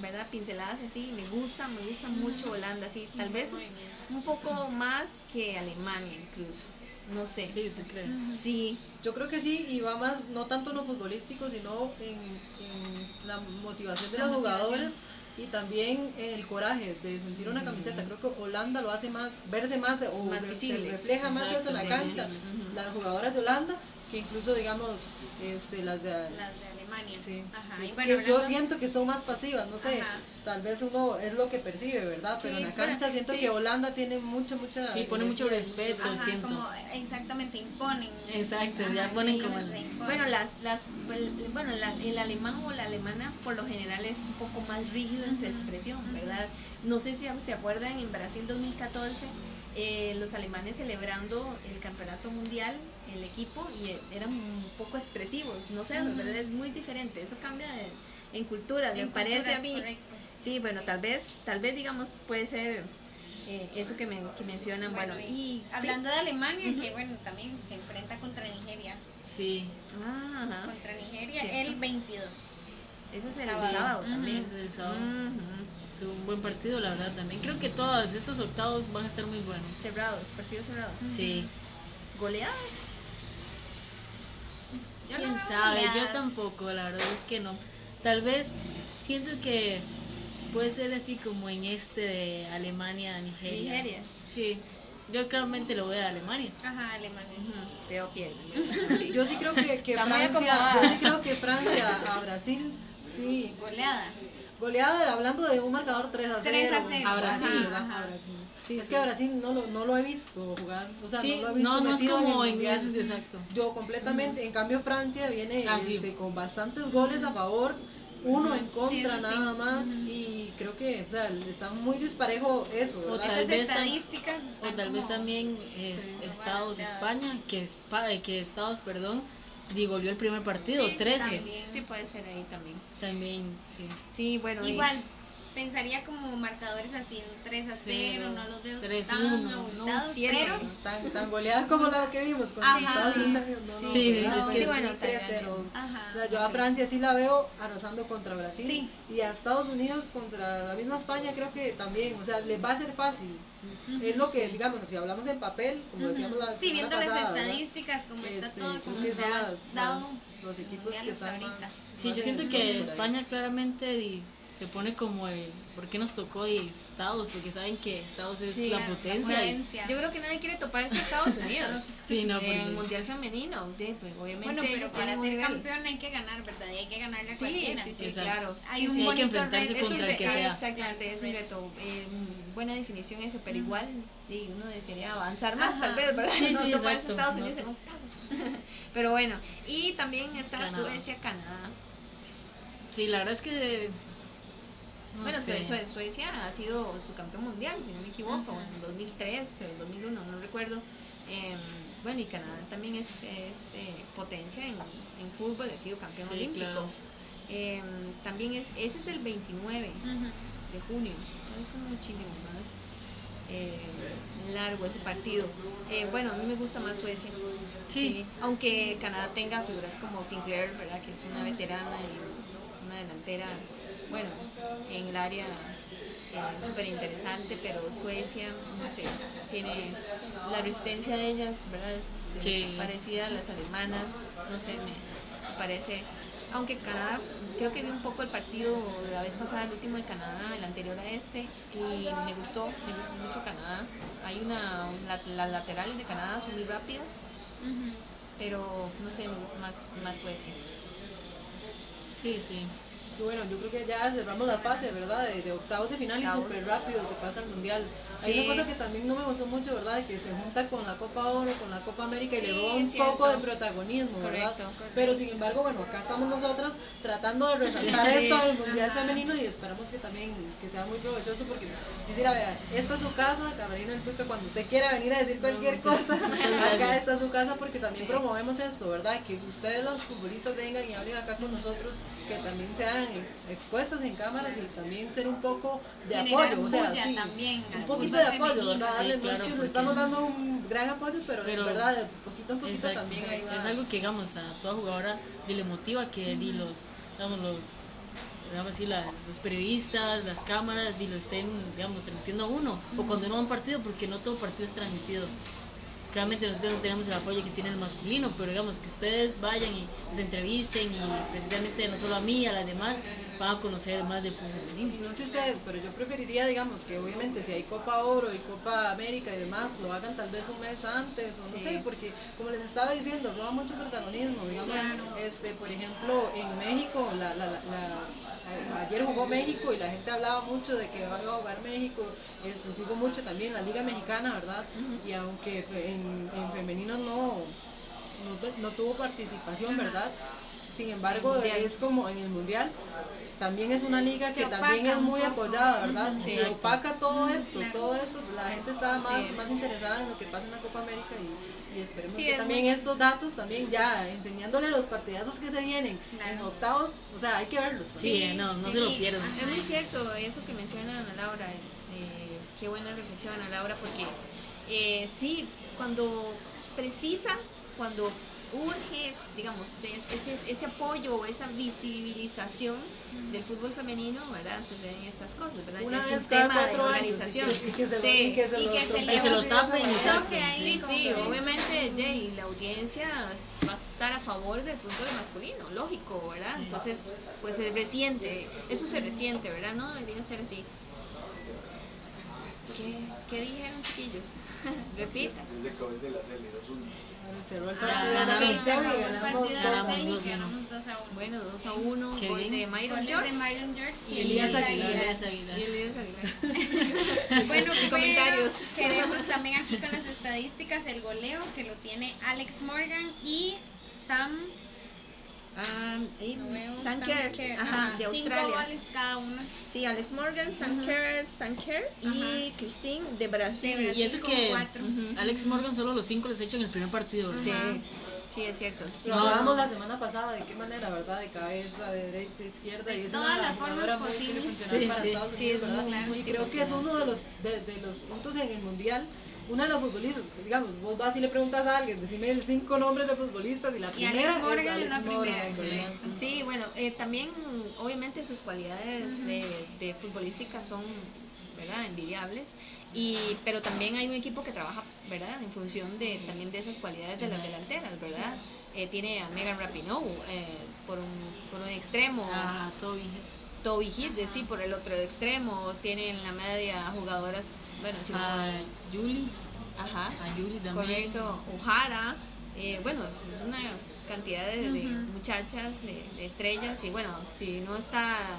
¿verdad? Pinceladas así. Me gusta, me gusta mucho Holanda, sí. Tal vez un poco más que Alemania incluso. No sé. Sí, ¿usted cree? Sí, Yo creo que sí, y va más, no tanto en lo futbolístico, sino en, en la motivación de La las motivación. jugadoras y también en el coraje de sentir una camiseta. Creo que Holanda lo hace más, verse más, o Más se refleja más eso en la Exacto, cancha. Las jugadoras de Holanda, que incluso, digamos, este, las de... Las de Alemania. Sí. Ajá. Y bueno, yo siento que son más pasivas, no sé, Ajá. tal vez uno es lo que percibe, ¿verdad? Pero Sí, en la bueno, cancha siento sí. que Holanda tiene mucha, mucha... Sí, pone mucho respeto. Ajá, siento. como exactamente imponen. Exacto, Ajá, ya ponen como. Bueno, las, las, bueno, la- el alemán o la alemana por lo general es un poco más rígido en su expresión, ¿verdad? No sé si se acuerdan en Brasil 2014, eh, los alemanes celebrando el campeonato mundial, el equipo, y eh, eran un poco expresivos, no sé. Es muy diferente, eso cambia de- en culturas, me En parece a mí. correcto. Sí, bueno, tal vez, tal vez digamos puede ser eh, eso que, me, que mencionan, bueno, Bueno, y... ¿sí? Hablando de Alemania, que bueno, también se enfrenta contra Nigeria. Sí, Ah. Contra Nigeria Cierto. el 22. Eso es el Sábado. también. es el sábado. Es un buen partido, la verdad, también. Creo que todos estos octavos van a estar muy buenos. Cerrados, partidos cerrados. Sí. ¿Goleadas? Yo ¿Quién no veo sabe? Yo tampoco, la verdad es que no. Tal vez siento que puede ser así como en este de Alemania, Nigeria. Nigeria. Sí, yo claramente lo voy a Alemania. Ajá, Alemania. Pero pierden. Yo sí creo que, que Francia, yo sí creo que Francia a Brasil, sí, Goleada. Goleada, hablando de un marcador 3 a 0. 3 a 0, A Brasil, ajá, ¿verdad? ajá. A Brasil. Sí, es sí. que a Brasil no lo, no lo he visto jugar, o sea, Sí, no lo he visto no, no es metido como el en mundial. ese- exacto. Yo completamente, en cambio Francia viene Ah, sí. este, con bastantes goles a favor, uno en contra Sí, eso sí. nada más y creo que, o sea, está muy disparejo eso, O tal Esas vez estadísticas O están vez también es- Sí, Estados. España, que, Espa- que Estados, perdón, digolió el primer partido, 13. también. Sí, puede ser ahí también. También, sí. Sí, bueno. y- Igual, pensaría como marcadores así, un 3 a 0, Cero, no los veo 3-1, tan no, abultados, siete. pero Tan, tan goleada como la que vimos con Ajá, Estados sí. Unidos. No, Sí, no, sí, ¿verdad? es que Sí, bueno, sí, 3-0. Ajá. O sea, yo a. Francia sí la veo arrasando contra Brasil Sí. y a Estados Unidos contra la misma España creo que también, o sea, les va a ser fácil. Ujú. Es lo que, digamos, si hablamos en papel, como decíamos la Sí, viendo las estadísticas, como está Este, todo, como que se ha dado los equipos que están ahorita. más, Sí, más yo siento en- que. España claramente di- se pone como el, ¿por qué nos tocó y Estados? Porque saben que Estados es Sí, la potencia. y-. Yo creo que nadie quiere toparse a Estados Unidos. Sí, no, En porque- el Mundial Femenino, de, pues, obviamente. Bueno, pero para ser nivel. campeón hay que ganar, ¿verdad? Y hay que ganarle a Sí, cualquiera. sí, sí, claro. Hay Sí, un sí, hay que enfrentarse reto. contra el que sea. Exactamente, es un reto. Eh, buena definición ese, pero igual sí, uno desearía avanzar más, Ajá. tal vez, ¿verdad? Sí, no sí, toparse a. Estados No Unidos en to- octavos. pero bueno, y también está Canadá. Suecia, Canadá. Sí, la verdad es que... no bueno, sé. Sue- Sue- Suecia ha sido su campeón mundial, si no me equivoco, en 2003 o en 2001, no recuerdo. Em, bueno, y Canadá también es, es, eh, potencia en, en fútbol, ha sido campeón Sí, olímpico. claro. Em, también es, ese es el 29 Ujú. de junio, es muchísimo más eh, largo ese partido. Eh, bueno, a mí me gusta más Suecia. Sí. Aunque Canadá tenga figuras como Sinclair, ¿verdad? Que es una veterana y una delantera, bueno, en el área súper interesante, pero Suecia, no sé, tiene la resistencia de ellas, ¿verdad? Es, Sí. parecida a las alemanas, no sé, me, parece. Aunque Canadá, creo que vi un poco el partido de la vez pasada, el último de Canadá, el anterior a este, y me gustó, me gustó mucho Canadá. Hay una, la- las laterales de Canadá son muy rápidas, pero no sé, me gusta más, más Suecia. Sí, sí. Y Bueno, yo creo que ya cerramos la fase, ¿verdad? De, de octavos de final y súper rápido se pasa al mundial. Hay Sí. una cosa que también no me gustó mucho, ¿verdad? Que se junta con la Copa Oro, con la Copa América y Sí, le roba un cierto. poco de protagonismo, ¿verdad? Correcto, correcto. Pero sin embargo, bueno, acá estamos nosotras tratando de resaltar Sí. esto del mundial femenino y esperamos que también que sea muy provechoso porque quisiera vea, esta es su casa, Camarino del Tuca, cuando usted quiera venir a decir cualquier muchas- cosa, muchas acá está su casa porque también promovemos esto, ¿verdad? Que ustedes los futbolistas vengan y hablen acá con nosotros, que también sean expuestas en cámaras y también ser un poco de apoyo, o sea, sí, también un poquito de apoyo. ¿verdad? sí, Darle- no claro, es que le estamos dando un gran apoyo, pero, Pero- de verdad, de poquito en poquito Exacto. también va. Es algo que, digamos, a toda jugadora le motiva que di, los, digamos, los, digamos así, la- los periodistas, las cámaras, di, lo estén, digamos, transmitiendo a uno. O cuando no a un partido, porque no todo partido es transmitido. Realmente nosotros no tenemos el apoyo que tiene el masculino, pero digamos que ustedes vayan y nos entrevisten y precisamente no solo a mí, a las demás, van a conocer más de fútbol femenino. no sé ustedes, pero yo preferiría, digamos, que obviamente si hay Copa Oro y Copa América y demás, lo hagan tal vez un mes antes, o no sé, porque como les estaba diciendo, roba mucho protagonismo, digamos, Claro. este, por ejemplo, en México, la, la, la- la- a- ayer jugó México y la gente hablaba mucho de que va a jugar México, este, sigo mucho también la Liga Mexicana, ¿verdad? Y aunque en, en femenino no, no, tu- no tuvo participación, ¿verdad? Sin embargo, es como en el Mundial, también es una liga que también es muy apoyada, ¿verdad? Ujú, Se opaca todo esto, claro. todo esto, la gente está más, Sí. más interesada en lo que pasa en la Copa América y, y esperemos Sí, que es también muy- estos datos, también ya enseñándole los partidazos que se vienen en octavos, o sea, hay que verlos. Sí, también. no, no sí. se lo pierdan. Es muy cierto eso que menciona Ana Laura. eh, qué buena reflexión, Ana Laura, porque eh, sí, cuando precisa, cuando urge, digamos, es- ese, ese apoyo o esa visibilización del fútbol femenino, ¿verdad? Suceden estas cosas, ¿verdad? Una es vez un cada tema de cuatro años, organización. y que- y que se lo- Sí. y que se Y los que se trompeen le- se lo tapen, Sí, sí, obviamente de, y la audiencia va a estar a favor del fútbol masculino, lógico, ¿verdad? Sí. Entonces, pues se resiente, eso se resiente, ¿verdad? No debería ser así. ¿Qué, qué dijeron, chiquillos? Repita. Desde que hoy de la L, 2-1. Ahora cerró el partido de la ganaron. y ganamos ganamos serie y 2-1. ganamos 2 a 1. Bueno, 2 a 1, Qué gol bien. de Myron George. de Marion George Y Elías Aguilar. Elías Aguilar. Y Elías Aguilar. Bueno, pero comentarios. Queremos también aquí con las estadísticas el goleo que lo tiene Alex Morgan y Sam, Ah, y no Kerr, Kerr, ajá, ajá, de Australia. cada. Sí, Alex Morgan, Sam Ujú. Kerr, Sam Kerr y Christine de Brasil. De Brasil Y eso que. Alex Morgan solo los cinco les ha hecho en el primer partido. Sí, sí, es cierto. Sí. Lo hablábamos la semana pasada de qué manera, ¿verdad? De cabeza, de derecha, izquierda. De y es todas las formas posibles. funcional Sí, para sí, Estados sí, Unidos, ¿verdad? muy y creo que es uno de los, de, de los puntos en el mundial. Una de las futbolistas, digamos, vos vas y le preguntas a alguien, decime el cinco nombres de futbolistas y la Y primera Morgan es es Alex la Morgan, primera. Sí, bueno, eh, también obviamente sus cualidades de, de futbolística son, ¿verdad? Envidiables. Y, pero también hay un equipo que trabaja, ¿verdad? En función de también de esas cualidades de las delanteras, ¿verdad? Eh, tiene a Megan Rapinoe eh, por, un, por un extremo, Ah, Toby. Toby Hidd, sí, por el otro extremo, tiene en la media jugadoras, bueno, si A Julie. ajá, A Julie también. correcto, Ojara, eh, bueno, es una cantidad de, de Ujú. muchachas, de, de estrellas, y bueno, si no está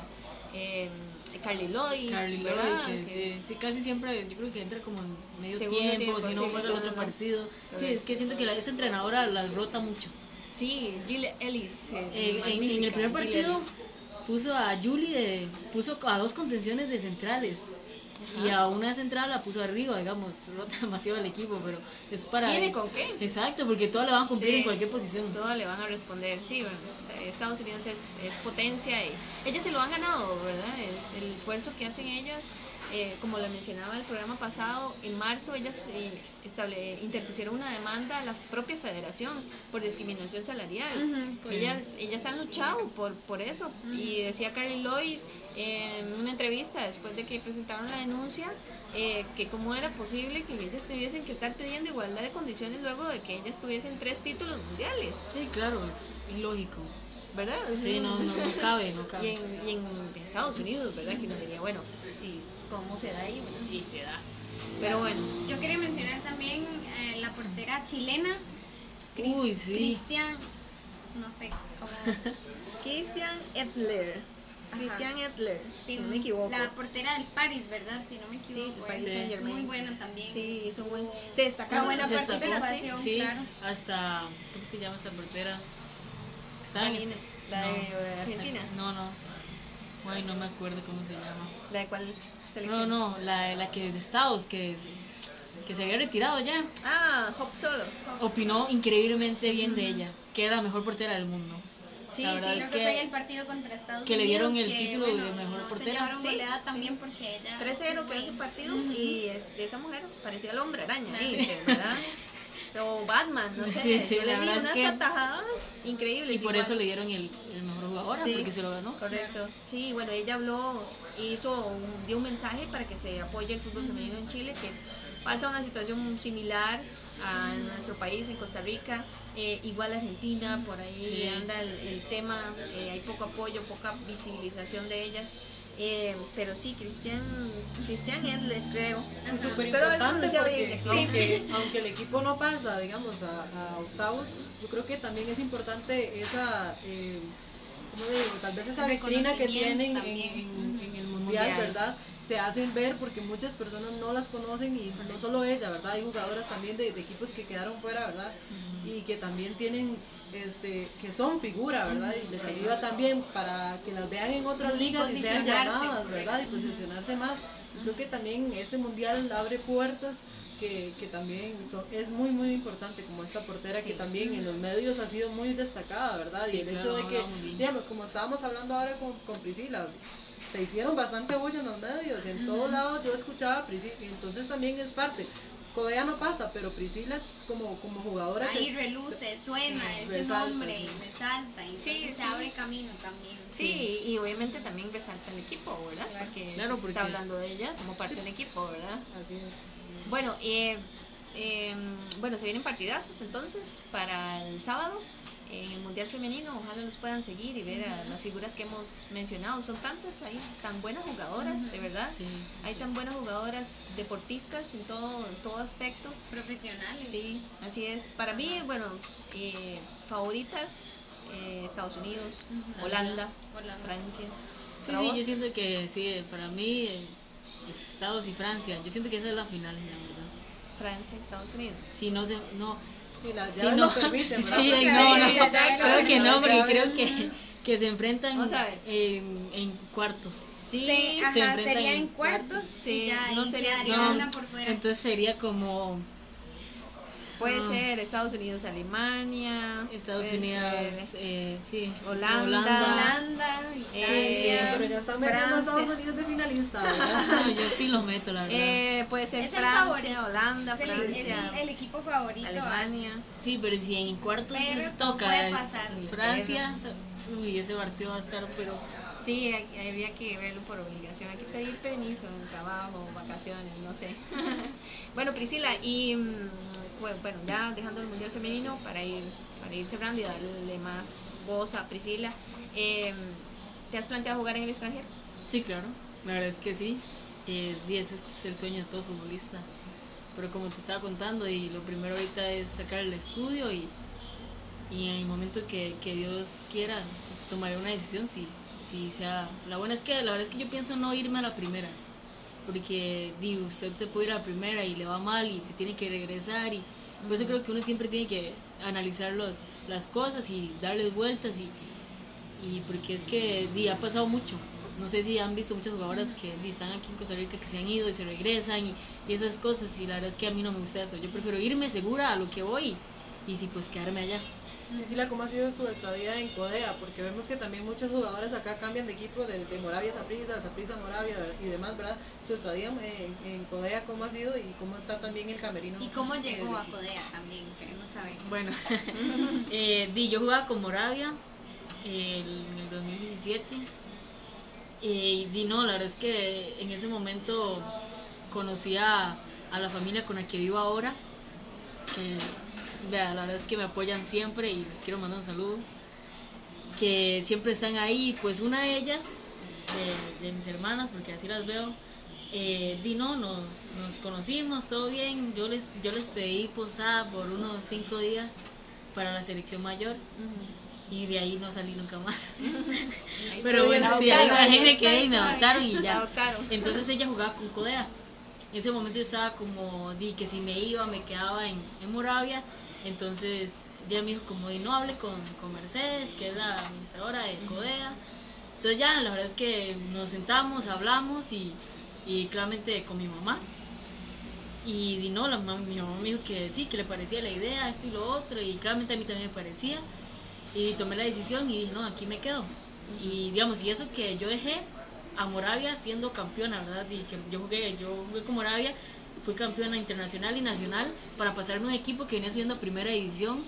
eh, Carly Lloyd, Carly. Lloyd, que, Que sí, sí, casi siempre, yo creo que entra como en medio tiempo, tiempo, si no sí, pasa el otro partido. Sí, Correcto. es que siento que la, esa entrenadora las rota mucho. sí, Jill Ellis, eh, Eh, en, en el primer partido. Puso a Julie de, puso a dos contenciones de centrales. Y a una central la puso arriba, digamos, rota demasiado el equipo, pero es para... ¿Tiene con qué? Exacto, porque todas le van a cumplir Sí. en cualquier posición. Todas le van a responder, sí, bueno, Estados Unidos es, es potencia y ellas se lo han ganado, ¿verdad? Es el esfuerzo que hacen ellas, eh, como lo mencionaba el programa pasado, en marzo ellas eh, estable, interpusieron una demanda a la propia federación por discriminación salarial. Ellas, ellas han luchado por, por eso y decía Carly Lloyd en una entrevista después de que presentaron la denuncia eh, que cómo era posible que ellas tuviesen que estar pidiendo igualdad de condiciones luego de que ellas tuviesen tres títulos mundiales, Sí, claro, es ilógico. ¿verdad? Sí, no, no, no cabe, no Y cabe. en, y en Estados Unidos, ¿verdad? Que uno diría, bueno, ¿cómo se da ahí? Bueno, sí se da. Pero bueno, Yo quería mencionar también eh, la portera chilena, Uy, sí. Cristian, no sé cómo. Christian Edler. Ajá. Christian Edler, si Sí, no me equivoco. La portera del Paris, ¿verdad? Si no me Sí, equivoco. el Paris. Muy buena también. Sí, hizo un buen. Se Una destacaron. buena Se destacó, participación, sí, claro. hasta, ¿cómo te llama esta portera? Estaba en este- la no, de Argentina. No, no. Ay, no me acuerdo cómo se llama. ¿La de cuál selección? no, la, la que es de Estados, que, es- que se había retirado ya. Ah, Hop Solo. Opinó increíblemente bien de ella, que era la mejor portera del mundo. Sí, La verdad sí. es Creo que, fue el partido contra Estados que le Unidos. dieron el que, título de bueno, mejor no portera. Se Sí, goleada sí. también porque ella. 3-0 fue quedó ese muy- partido y es de esa mujer parecía el hombre araña que, ¿verdad? O Batman, no sé. Sí, sí, Yo le es unas que- atajadas increíbles. Y por igual. eso le dieron el, el mejor jugador, Sí. porque se lo ganó. Correcto. Sí, bueno, ella habló, hizo, un- dio un mensaje para que se apoye el fútbol femenino en Chile, que pasa una situación similar a nuestro país, en Costa Rica, eh, igual Argentina, por ahí Sí. anda el, el tema, eh, hay poco apoyo, poca visibilización de ellas. Eh, pero sí, Cristian, Cristian Edler, creo. Es súper importante porque bien. aunque, aunque el equipo no pasa, digamos, a, a octavos, yo creo que también es importante esa, eh, ¿cómo digo? Tal vez esa vitrina que tienen en, Reconocimiento en- en el mundial, Mundial. ¿verdad? Se hacen ver porque muchas personas no las conocen y no solo ella, ¿verdad? Hay jugadoras también de, de equipos que quedaron fuera, ¿verdad? Y que también tienen, este, que son figura, ¿verdad? Y les ayuda también para que las vean en otras ligas y sean llamadas, ¿verdad? Y posicionarse más. Creo que también este mundial abre puertas que, que también son- es muy muy importante como esta portera que Sí. también en los medios ha sido muy destacada, ¿verdad? Sí, y el claro, hecho de que, digamos, como estábamos hablando ahora con, con Priscila, te hicieron bastante bulla en los medios y en todos lados yo escuchaba a Priscila, y entonces también es parte. Codea no pasa, pero Priscila como, como jugadora se- Ahí reluce, suena sí, ese resalta, nombre, sí. resalta y Sí, se sí. abre camino también. Sí, y obviamente también resalta el equipo, ¿verdad? Claro. Porque Claro, se porque- está hablando de ella como parte del equipo, ¿verdad? Así es. Bueno, eh, eh, bueno, se vienen partidazos entonces para el sábado. En el Mundial Femenino. Ojalá los puedan seguir y ver a las figuras que hemos mencionado. Son tantas, hay tan buenas jugadoras, de verdad. Sí, Hay sí. tan buenas jugadoras, deportistas en todo, en todo aspecto. Profesionales. Sí, así es. Para mí, bueno, eh, favoritas eh, Estados Unidos. Holanda, Holanda. Francia. Sí, ¿Para sí, vos? yo siento que sí, para mí eh, es Estados y Francia. Yo siento que esa es la final, la verdad. Francia, Estados Unidos. Si no se, no, Sí, las si llaves no, lo permiten, ¿verdad? sí, no, no, ya creo que no, porque creo que, que se enfrentan en, en cuartos. Sí, Sí, ajá, se enfrentan sería en en cuartos Sí, y ya no ahí sería final. una por fuera. Entonces sería como puede Ah. ser Estados Unidos, Alemania. Estados Unidos, eh, sí, Holanda. Holanda, Eh, Italia. Pero ya están metiendo a Estados. Unidos de finalista. No, yo sí lo meto, la verdad. Eh, puede ser Francia. Holanda, Es el, Francia, el- el equipo favorito. Alemania. Sí, pero si en cuartos Pero se toca puede es pasar. Francia, o sea, uy, ese partido va a estar, pero Sí, hay- habría que verlo por obligación. Hay que pedir permiso, trabajo, vacaciones, no sé. bueno, Priscila, y mm, bueno, bueno, ya dejando el Mundial Femenino para ir, para ir cerrando y darle más voz a Priscila. eh, ¿Te has planteado jugar en el extranjero? sí, claro, la verdad es que sí. Eh, y ese es el sueño de todo futbolista. Pero como te estaba contando, y lo primero ahorita es sacar el estudio y, y en el momento que, que Dios quiera, tomaré una decisión si, si sea... La buena es que la verdad es que yo pienso no irme a la primera. Porque di, usted se puede ir a la primera y le va mal y se tiene que regresar y por eso creo que uno siempre tiene que analizar los, las cosas y darles vueltas y, y porque es que di, ha pasado mucho. No sé si han visto muchas jugadoras que di, están aquí en Costa Rica que se han ido y se regresan y, y esas cosas y la verdad es que a mí no me gusta eso. Yo prefiero irme segura a lo que voy y, si pues quedarme allá. Priscila, ¿cómo ha sido su estadía en Codea? Porque vemos que también muchos jugadores acá cambian de equipo, de, de Moravia a Saprissa, Saprissa a Moravia y demás, ¿verdad? Su estadía en, en Codea, ¿cómo ha sido y cómo está también el camerino? ¿Y cómo llegó Eh, a Codea también? Queremos saber. Bueno, eh, di, yo jugaba con Moravia eh, en el 2017 eh, y di, no, la verdad es que en ese momento conocí a, a la familia con la que vivo ahora, que la verdad es que me apoyan siempre y les quiero mandar un saludo, que siempre están ahí, pues una de ellas, de, de mis hermanas, porque así las veo, eh, di no, nos, nos conocimos, todo bien, yo les, yo les pedí posada por unos cinco días para la selección mayor y de ahí no salí nunca más. Pero bueno, sí, ahí adoptaron, imagínate que ahí me adoptaron y ya. adoptaron. Entonces ella jugaba con Codea. En ese momento yo estaba como, di que si me iba, me quedaba en, en Moravia. Entonces ella me dijo como, di no hable con, con Mercedes, que es la administradora de Codea. Entonces ya, la verdad es que nos sentamos, hablamos y, y claramente con mi mamá. Y di no, la, mi mamá me dijo que sí, que le parecía la idea, esto y lo otro. Y claramente a mí también me parecía. Y tomé la decisión y dije, no, aquí me quedo. Y digamos, y eso que yo dejé a Moravia siendo campeona, ¿verdad? Y que yo jugué, yo jugué con Moravia, fui campeona internacional y nacional para pasarme un equipo que venía subiendo a primera edición,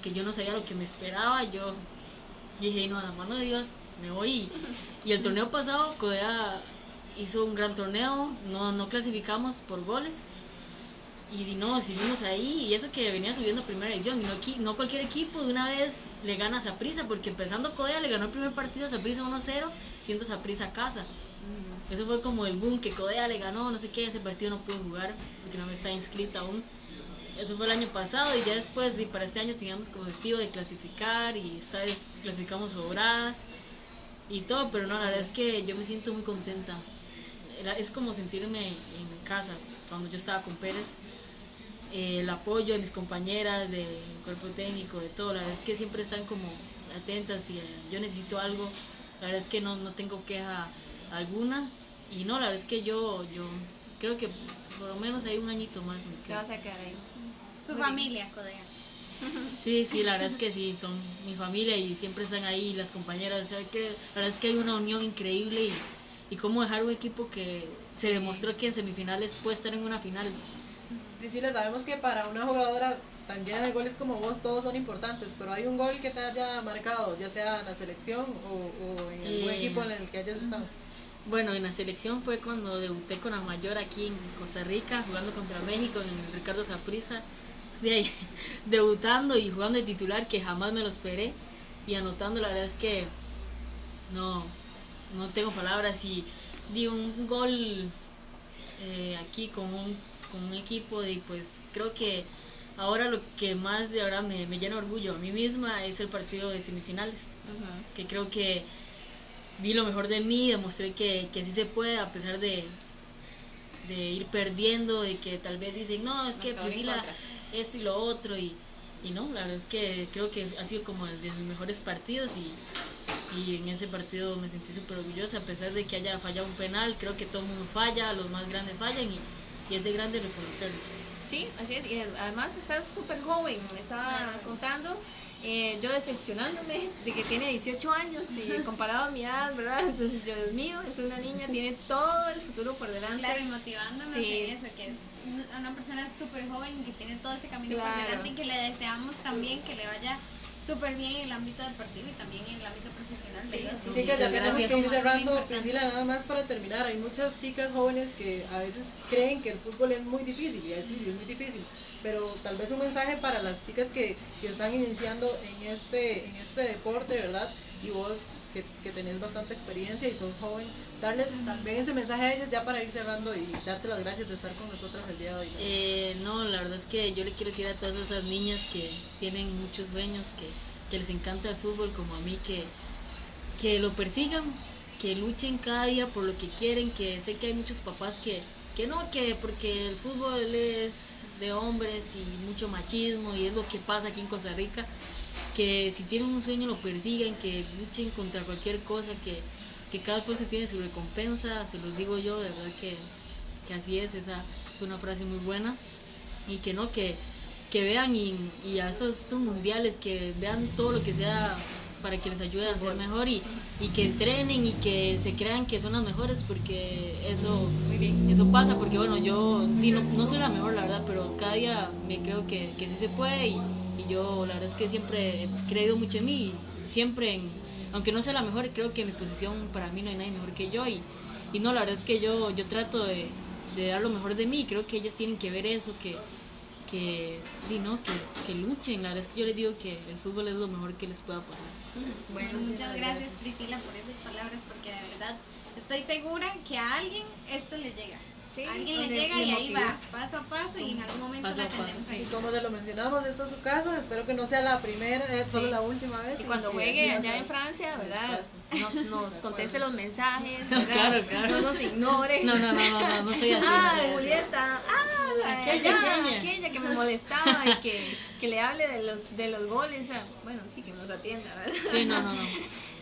que yo no sabía lo que me esperaba, yo dije, no, a la mano de Dios, me voy. Y, el torneo pasado, Codea hizo un gran torneo, no, no clasificamos por goles. Y no, seguimos ahí, y eso que venía subiendo a primera edición, y no, no cualquier equipo de una vez le gana a Saprissa, porque empezando Codea le ganó el primer partido a Saprissa 1-0, siendo Saprissa a casa. Eso fue como el boom que Codea le ganó, no sé qué, ese partido no pude jugar porque no me está inscrita aún. Eso fue el año pasado y ya después de, para este año teníamos como objetivo de clasificar y esta vez clasificamos sobradas y todo, pero no, la verdad es que yo me siento muy contenta. Es como sentirme en casa cuando yo estaba con Pérez. Eh, el apoyo de mis compañeras, del cuerpo técnico, de todo, la verdad es que siempre están como atentas y eh, yo necesito algo, la verdad es que no, no tengo queja alguna y no, la verdad es que yo, yo creo que por lo menos hay un añito más. me Te vas a quedar ahí. Su Muy familia, Codea. Sí, sí, la verdad es que sí, son mi familia y siempre están ahí las compañeras. o sea, que, la verdad es que hay una unión increíble y, y cómo dejar un equipo que se demostró que en semifinales puede estar en una final. Priscila, sabemos que para una jugadora tan llena de goles como vos, todos son importantes, pero hay un gol que te haya marcado, ya sea en la selección o, o en algún Eh, equipo en el que hayas estado. Bueno, en la selección fue cuando debuté con la mayor aquí en Costa Rica, jugando contra México en el Ricardo Saprissa. de ahí, debutando y jugando de titular, que jamás me lo esperé, y anotando, la verdad es que no, no tengo palabras. Y di un gol eh, aquí con un, con un equipo y pues creo que ahora lo que más de ahora me, me llena orgullo a mí misma es el partido de semifinales, que creo que di lo mejor de mí, demostré que, que sí se puede a pesar de, de ir perdiendo, de que tal vez dicen, no, es que Priscila contra. esto y lo otro y, y no, la verdad es que creo que ha sido como el de los mejores partidos y, y en ese partido me sentí súper orgullosa a pesar de que haya fallado un penal, creo que todo el mundo falla, los más grandes fallan y, y es de grande reconocerlos. Sí, así es. Y además está súper joven, me estaba contando. Eh, yo decepcionándome de que tiene 18 años y comparado a mi edad, ¿verdad? Entonces yo, Dios mío, es una niña, tiene todo el futuro por delante. Claro, y motivándonos Sí. en eso, que es una- una persona súper joven que tiene todo ese camino Claro. por delante y que le deseamos también que le vaya súper bien en el ámbito deportivo y también en el ámbito profesional. Sí, sí, Chicas, ya tenemos que ir cerrando. Priscila, nada más para terminar. Hay muchas chicas jóvenes que a veces creen que el fútbol es muy difícil, y así es muy difícil. Pero tal vez un mensaje para las chicas que, que están iniciando en este, en este deporte, ¿verdad? Y vos, que, que tenés bastante experiencia y sos joven, darle tal vez ese mensaje a ellas ya para ir cerrando y darte las gracias de estar con nosotras el día de hoy. Eh, no, la verdad es que yo le quiero decir a todas esas niñas que tienen muchos sueños, que, que les encanta el fútbol como a mí, que, que lo persigan, que luchen cada día por lo que quieren, que sé que hay muchos papás que, que no, que porque el fútbol es de hombres y mucho machismo y es lo que pasa aquí en Costa Rica, que si tienen un sueño lo persigan, que luchen contra cualquier cosa, que, que cada esfuerzo tiene su recompensa, se los digo yo, de verdad que, que así es, esa es una frase muy buena. Y que no, que, que vean y, a estos, estos mundiales, que vean todo lo que sea para que les ayude a ser mejor y, y que entrenen y que se crean que son las mejores porque eso eso pasa porque bueno yo no, no soy la mejor la verdad pero cada día me creo que, que sí se puede y, y yo la verdad es que siempre he creído mucho en mí y siempre en, aunque no sea la mejor creo que mi posición para mí no hay nadie mejor que yo y, y no la verdad es que yo yo trato de, de dar lo mejor de mí y creo que ellas tienen que ver eso que que, no, que, que luchen, la verdad es que yo les digo que el fútbol es lo mejor que les pueda pasar. Bueno, muchas gracias Priscila por esas palabras porque de verdad estoy segura que a alguien esto le llega. Sí, a alguien le le- llega le y ahí va, paso a paso y en algún momento Paso la a paso, tenemos sí. ahí. Y como se lo mencionamos, esta es su casa. Espero que no sea la primera, eh, solo Sí. la última vez. Y cuando juegue allá en Francia, ¿verdad? Nos, nos conteste los mensajes, No, ¿verdad? claro, claro. no nos ignore. No, no, no, no, no, no soy así. no Ah, soy así. Julieta, ah, la- Aquella, aquella, aquella. aquella que me molestaba y que, que le hable de los, de los goles. Bueno, sí, que nos atienda, ¿verdad? Sí, no, no, no.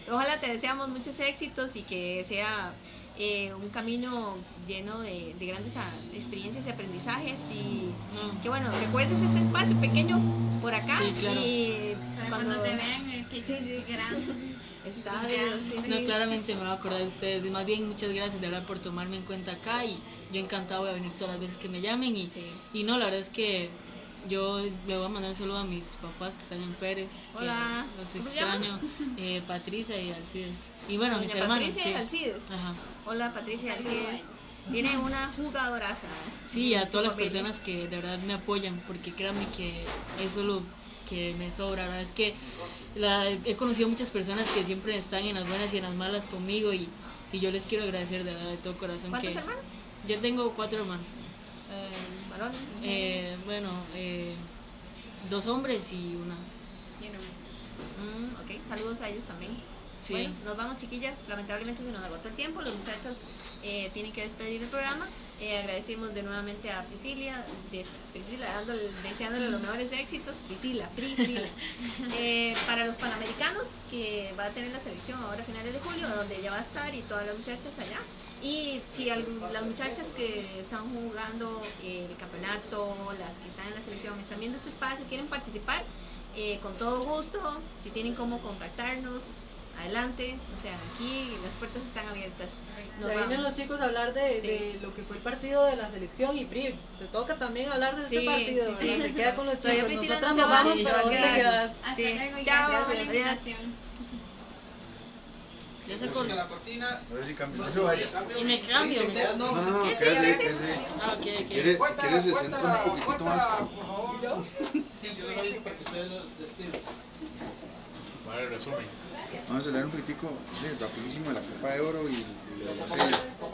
Ojalá te deseamos muchos éxitos y que sea eh, un camino lleno de, de grandes ah, experiencias y aprendizajes y No. que bueno, recuerdes este espacio pequeño por acá Sí, claro. y cuando, cuando se vean eh, que Sí, sí. grande. está sí, sí. No, claramente me voy a acordar de ustedes. Y más bien, muchas gracias de verdad por tomarme en cuenta acá. Y yo encantado voy a venir todas las veces que me llamen. Y, Sí. y no, la verdad es que yo le voy a mandar un saludo a mis papás que están en Pérez. que Hola. Los ¿Cómo se extraño. Eh, Patricia y Alcides. Y bueno, mis Doña hermanos. Patricia sí. y Alcides. Ajá. Hola Patricia Alcides. Tiene una jugadoraza. Sí, a todas las personas que de verdad me apoyan, porque créanme que eso es lo que me sobra. La verdad es que la- he conocido muchas personas que siempre están en las buenas y en las malas conmigo y, y yo les quiero agradecer de verdad de todo corazón. ¿Cuántos que hermanos? Yo tengo cuatro hermanos. Varones. Eh, bueno, eh, dos hombres y una. You know. Mm, ok, saludos a ellos también. Sí. Bueno, nos vamos chiquillas. Lamentablemente se nos agotó el tiempo. Los muchachos eh, tienen que despedir el programa. Eh, agradecemos de nuevamente a Priscila, des- Priscila dándole- deseándole los mejores éxitos. Priscila, Priscila. Eh, para los panamericanos que va a tener la selección ahora a finales de julio, donde ella va a estar y todas las muchachas allá. Y si las muchachas que están jugando el campeonato, las que están en la selección, están viendo este espacio, quieren participar, eh, con todo gusto, si tienen cómo contactarnos, adelante, o sea, aquí las puertas están abiertas. Nos Ya vienen vamos. los chicos a hablar de, Sí. de lo que fue el partido de la selección y Pri, te toca también hablar de Sí, este partido, sí. Se queda con los chicos, nosotros no nos vamos, pero vos te quedas. Hasta Sí. luego y Chao, gracias por la adiós. invitación. Ya se corta. la cortina. A ver si vaya. Y me cambio. No, No, no, no, ¿Qué. Ah, ok, ok. quiere, si Cuenta, quiere se sienta un poquito cuenta, más. por favor. Sí, yo los aviso para que ustedes los despidan. Vale, resumen. Vamos a leer un poquitico, sí, rapidísimo de la Copa de Oro y, y de la. Copa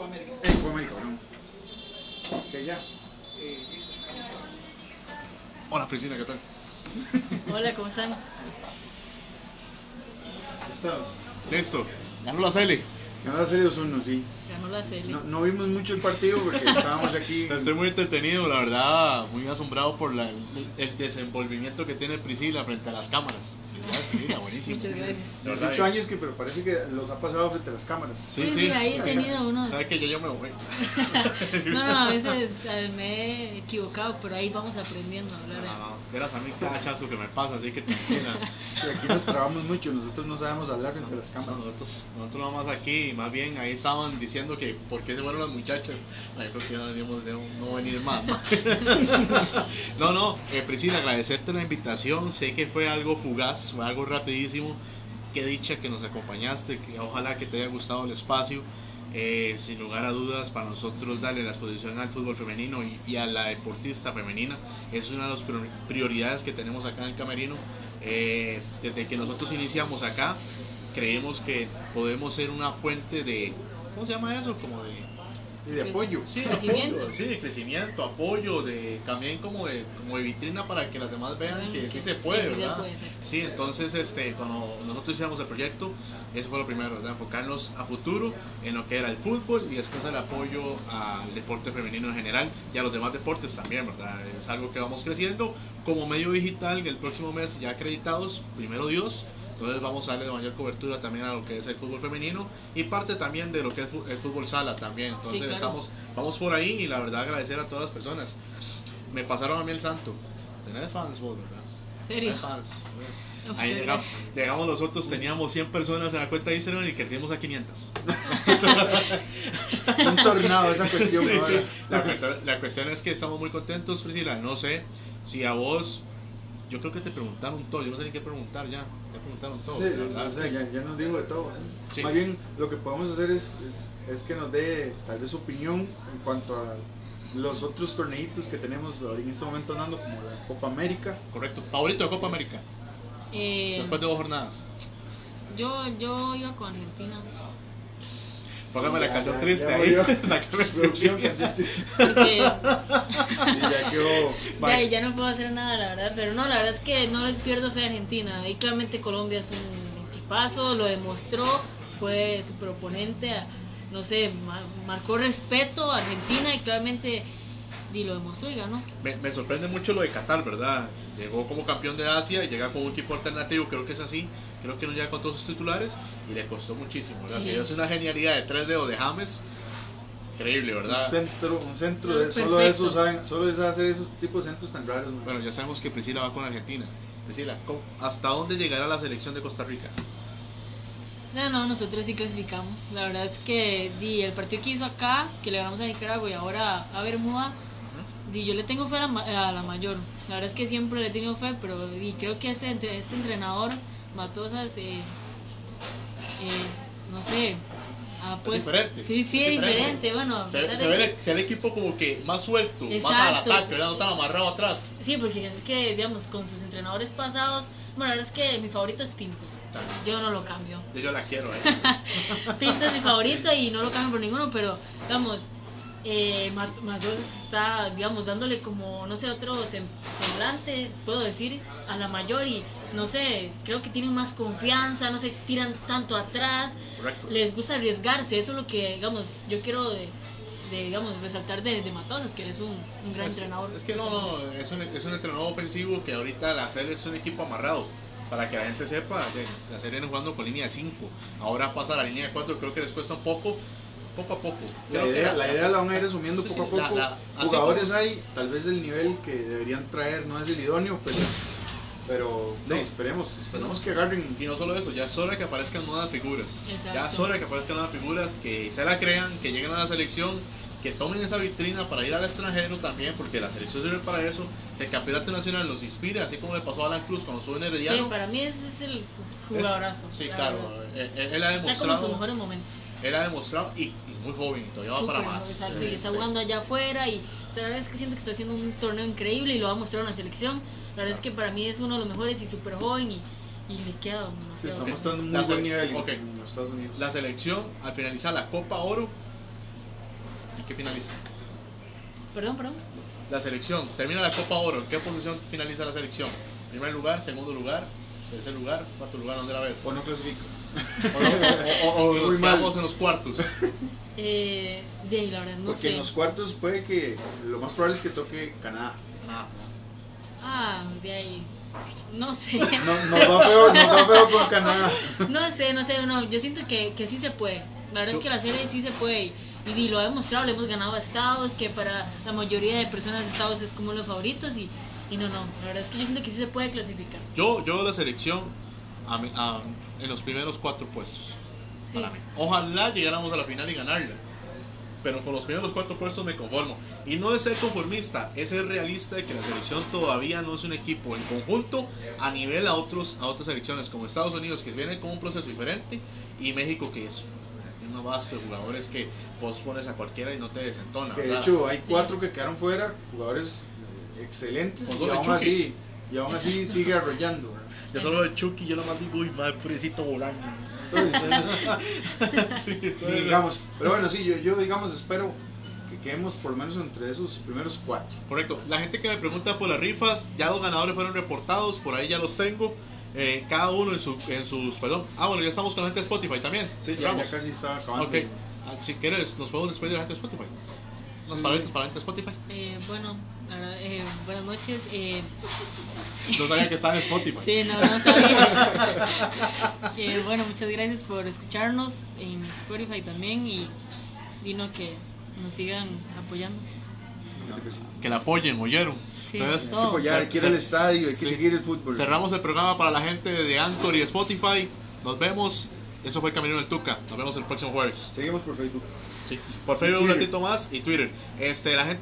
América. Eh, Copa América, perdón. Ok, ya. Eh, listo. Hola Priscila, ¿qué tal? Hola, ¿cómo están? Ya estamos. Listo, ganó la Cele. Ganó la serie 2-1, sí. Ganó la Cele. No, no vimos mucho el partido porque estábamos aquí. Estoy muy entretenido, la verdad, muy asombrado por la- el desenvolvimiento que tiene Priscila frente a las cámaras. Priscila, buenísimo. Muchas gracias. Verdad, 18 años que pero parece que los ha pasado frente a las cámaras. Sí, Sí, sí. sí, ahí he tenido unos. ¿Sabe que ya yo me voy? No, no, a veces eh, me he equivocado, pero ahí vamos aprendiendo a hablar. No, no, verás a mí cada chasco que me pasa, así que tranquila. Y aquí nos trabamos mucho, nosotros no sabemos hablar frente a las No, cámaras. nosotros, nosotros nomás aquí, más bien ahí estaban diciendo que por qué se fueron las muchachas. Yo creo que ya no deberíamos de no venir más. no, no, eh, Priscila, agradecerte la invitación. Sé que fue algo fugaz, fue algo rapidísimo. Qué dicha que nos acompañaste, que ojalá que te haya gustado el espacio. Eh, sin lugar a dudas, para nosotros darle la exposición al fútbol femenino y, y a la deportista femenina es una de las prior- prioridades que tenemos acá en el Camerino. Eh, desde que nosotros iniciamos acá, creemos que podemos ser una fuente de, ¿cómo se llama eso? Como de, Y de apoyo. sí, de Crecimiento. apoyo, sí, de crecimiento, apoyo, de también como de, como de vitrina para que las demás vean que sí se puede, sí se ¿verdad? puede, exacto. Sí, entonces este, cuando nosotros hicimos el proyecto, eso fue lo primero, ¿verdad? enfocarnos a futuro en lo que era el fútbol y después el apoyo al deporte femenino en general y a los demás deportes también, ¿verdad? Es algo que vamos creciendo como medio digital, el próximo mes ya acreditados, primero Dios, entonces vamos a darle mayor cobertura también a lo que es el fútbol femenino y parte también de lo que es el fútbol sala también. Entonces claro. estamos, vamos por ahí y la verdad agradecer a todas las personas. Me pasaron a mí el santo. Tenés fans vos, ¿verdad? ¿Serio? Fans. Ahí llegamos, llegamos nosotros, teníamos 100 personas en la cuenta de Instagram y crecimos a 500. Un tornado esa cuestión. Sí, sí. La, cuestión, la cuestión es que estamos muy contentos, Priscila. No sé si a vos, yo creo que te preguntaron todo. Yo no sé ni qué preguntar ya. Ya preguntaron todo. Sí, La verdad o es sea, que- ya, ya nos digo de todo. ¿sí? Sí. Más bien, lo que podemos hacer es, es, es que nos dé tal vez opinión en cuanto a los otros torneitos que tenemos en este momento andando, como la Copa América. Correcto. Favorito de Copa América. Eh, Después de dos jornadas. yo, yo iba con Argentina. Póngame Sí, la ya, canción ya, triste ya ahí. Sácame Producción, canción triste. Porque Y ya quedó. ya, ya no puedo hacer nada, la verdad. Pero no, la verdad es que no les pierdo fe a Argentina. Y claramente Colombia es un equipazo, lo demostró, fue su proponente, no sé, ma- marcó respeto a Argentina y claramente y lo demostró y ganó. Me, me sorprende mucho lo de Qatar, ¿verdad? Llegó como campeón de Asia y llega con un equipo alternativo, creo que es así. Creo que no llega con todos sus titulares y le costó muchísimo. Sí. Si es una genialidad de tres dedos de James, increíble, Un ¿verdad? centro, un centro de solo esos saben, solo es hacer esos tipos de centros tan raros. man. Bueno, ya sabemos que Priscila va con Argentina. Priscila, ¿cómo- ¿hasta dónde llegará la selección de Costa Rica? No, no, nosotros sí clasificamos. La verdad es que di, el partido que hizo acá, que le ganamos a Nicaragua y ahora a Bermuda, di, yo le tengo fe a la, ma- a la mayor. La verdad es que siempre le he tenido fe, pero di, creo que este, este entrenador, Matosas, eh, eh, no sé, puesto- diferente, Sí, sí, es es diferente. diferente. Bueno, Se, ve, el, se ve el equipo como que más suelto, más al ataque, ¿verdad? no tan amarrado atrás. Sí, porque es que, digamos, con sus entrenadores pasados, bueno, la verdad es que mi favorito es Pinto. Yo no lo cambio. Yo, yo la quiero, ¿eh? Pinto es mi favorito y no lo cambio por ninguno, pero digamos, eh, Mat- Matos está, digamos, dándole como, no sé, otro sem- semblante, puedo decir, a la mayor y, no sé, creo que tienen más confianza, no se tiran tanto atrás, Correcto. les gusta arriesgarse, eso es lo que, digamos, yo quiero de, de, digamos, resaltar de, de Matosas, que es un, un gran es, entrenador. Es que no, no, es un, es un entrenador ofensivo que ahorita la serie es un equipo amarrado. Para que la gente sepa, la serie viene jugando con línea de 5. Ahora pasa a la línea de 4, creo que les cuesta un poco, poco a poco. La Creo que idea, la idea la van a ir asumiendo Sí, poco sí, a la- poco. la- Jugadores como- hay, tal vez el nivel que deberían traer no es el idóneo, pero, pero de, No. esperemos, esperemos que agarren. Y no solo eso, ya es hora que aparezcan nuevas figuras. Exacto. Ya es hora que aparezcan nuevas figuras, que se la crean, que lleguen a la selección, que tomen esa vitrina para ir al extranjero también, porque la selección sirve para eso, que el campeonato nacional los inspire, así como le pasó a Alan Cruz cuando estuvo en Sí, Herediano. para mí ese es el Es- jugadorazo. sí, la claro. Él, él- él ha Está como en sus demostrado, mejores momentos. Él ha demostrado y, y muy joven y todavía va para más. exacto, y está Este, jugando allá afuera y o sea, la verdad es que siento que está haciendo un torneo increíble y lo va a mostrar en la selección. La verdad es que para mí es uno de los mejores y súper joven y, y le queda Se está mostrando un La muy buen nivel en- ok. en los Estados Unidos. La selección, al finalizar la Copa Oro, ¿en qué finaliza? Perdón, perdón. La selección, termina la Copa Oro, ¿en qué posición finaliza la selección? Primer lugar, segundo lugar, tercer lugar, cuarto lugar, ¿dónde la ves? O no clasifica. O, o- o nos mal. quedamos en los cuartos. Eh, de ahí, la verdad, no Porque sé. en los cuartos puede que lo más probable es que toque Canadá. Nada. Ah, de ahí. No sé. No, nos va feo, nos va feo con Canadá. No sé, no sé, no, yo siento que, que sí se puede. La verdad es que la serie sí se puede. Y, y lo ha demostrado, le hemos ganado a Estados, que para la mayoría de personas Estados es como los favoritos. Y, y no, no, la verdad es que yo siento que sí se puede clasificar. Yo, yo la selección a a- en los primeros cuatro puestos. Sí. para mí. Ojalá llegáramos a la final y ganarla. Pero con los primeros cuatro puestos me conformo. Y no es ser conformista, es ser realista de que la selección todavía no es un equipo en conjunto a nivel a, otros, a otras selecciones como Estados Unidos que viene con un proceso diferente y México que es tiene una base de jugadores que vos pones a cualquiera y no te desentona. Que de hecho hay cuatro que quedaron fuera, jugadores excelentes, Con y solo aún Chucky. así, y aún así sigue arrollando. ¿verdad? Yo solo de Chucky, yo lo más digo, uy, madre, purecito volando. sí, entonces, digamos, pero bueno, sí, yo, yo digamos espero que quedemos por lo menos entre esos primeros cuatro. Correcto. La gente que me pregunta por las rifas, ya los ganadores fueron reportados, por ahí ya los tengo. Eh, cada uno en, su, en sus. Perdón. Ah, bueno, ya estamos con la gente de Spotify también. Sí, ya, ya casi está acabando. Ok. Ah, Si quieres, nos podemos despedir de la gente de Spotify. Unas Sí. para la gente de Spotify. Eh, bueno, eh, buenas noches. Eh, No sabía que estaba en Spotify. sí, no, no sabía. que, bueno, muchas gracias por escucharnos en Spotify también y Dino que nos sigan apoyando. Que la apoyen, oyeron. Sí, Entonces, hay que cer- estadio, hay que sí. seguir el fútbol. Cerramos el programa para la gente de Anchor y Spotify. Nos vemos. Eso fue el Camino del Tuca. Nos vemos el próximo jueves. Seguimos por Facebook. Sí. Por Facebook un ratito más y Twitter. Este, la gente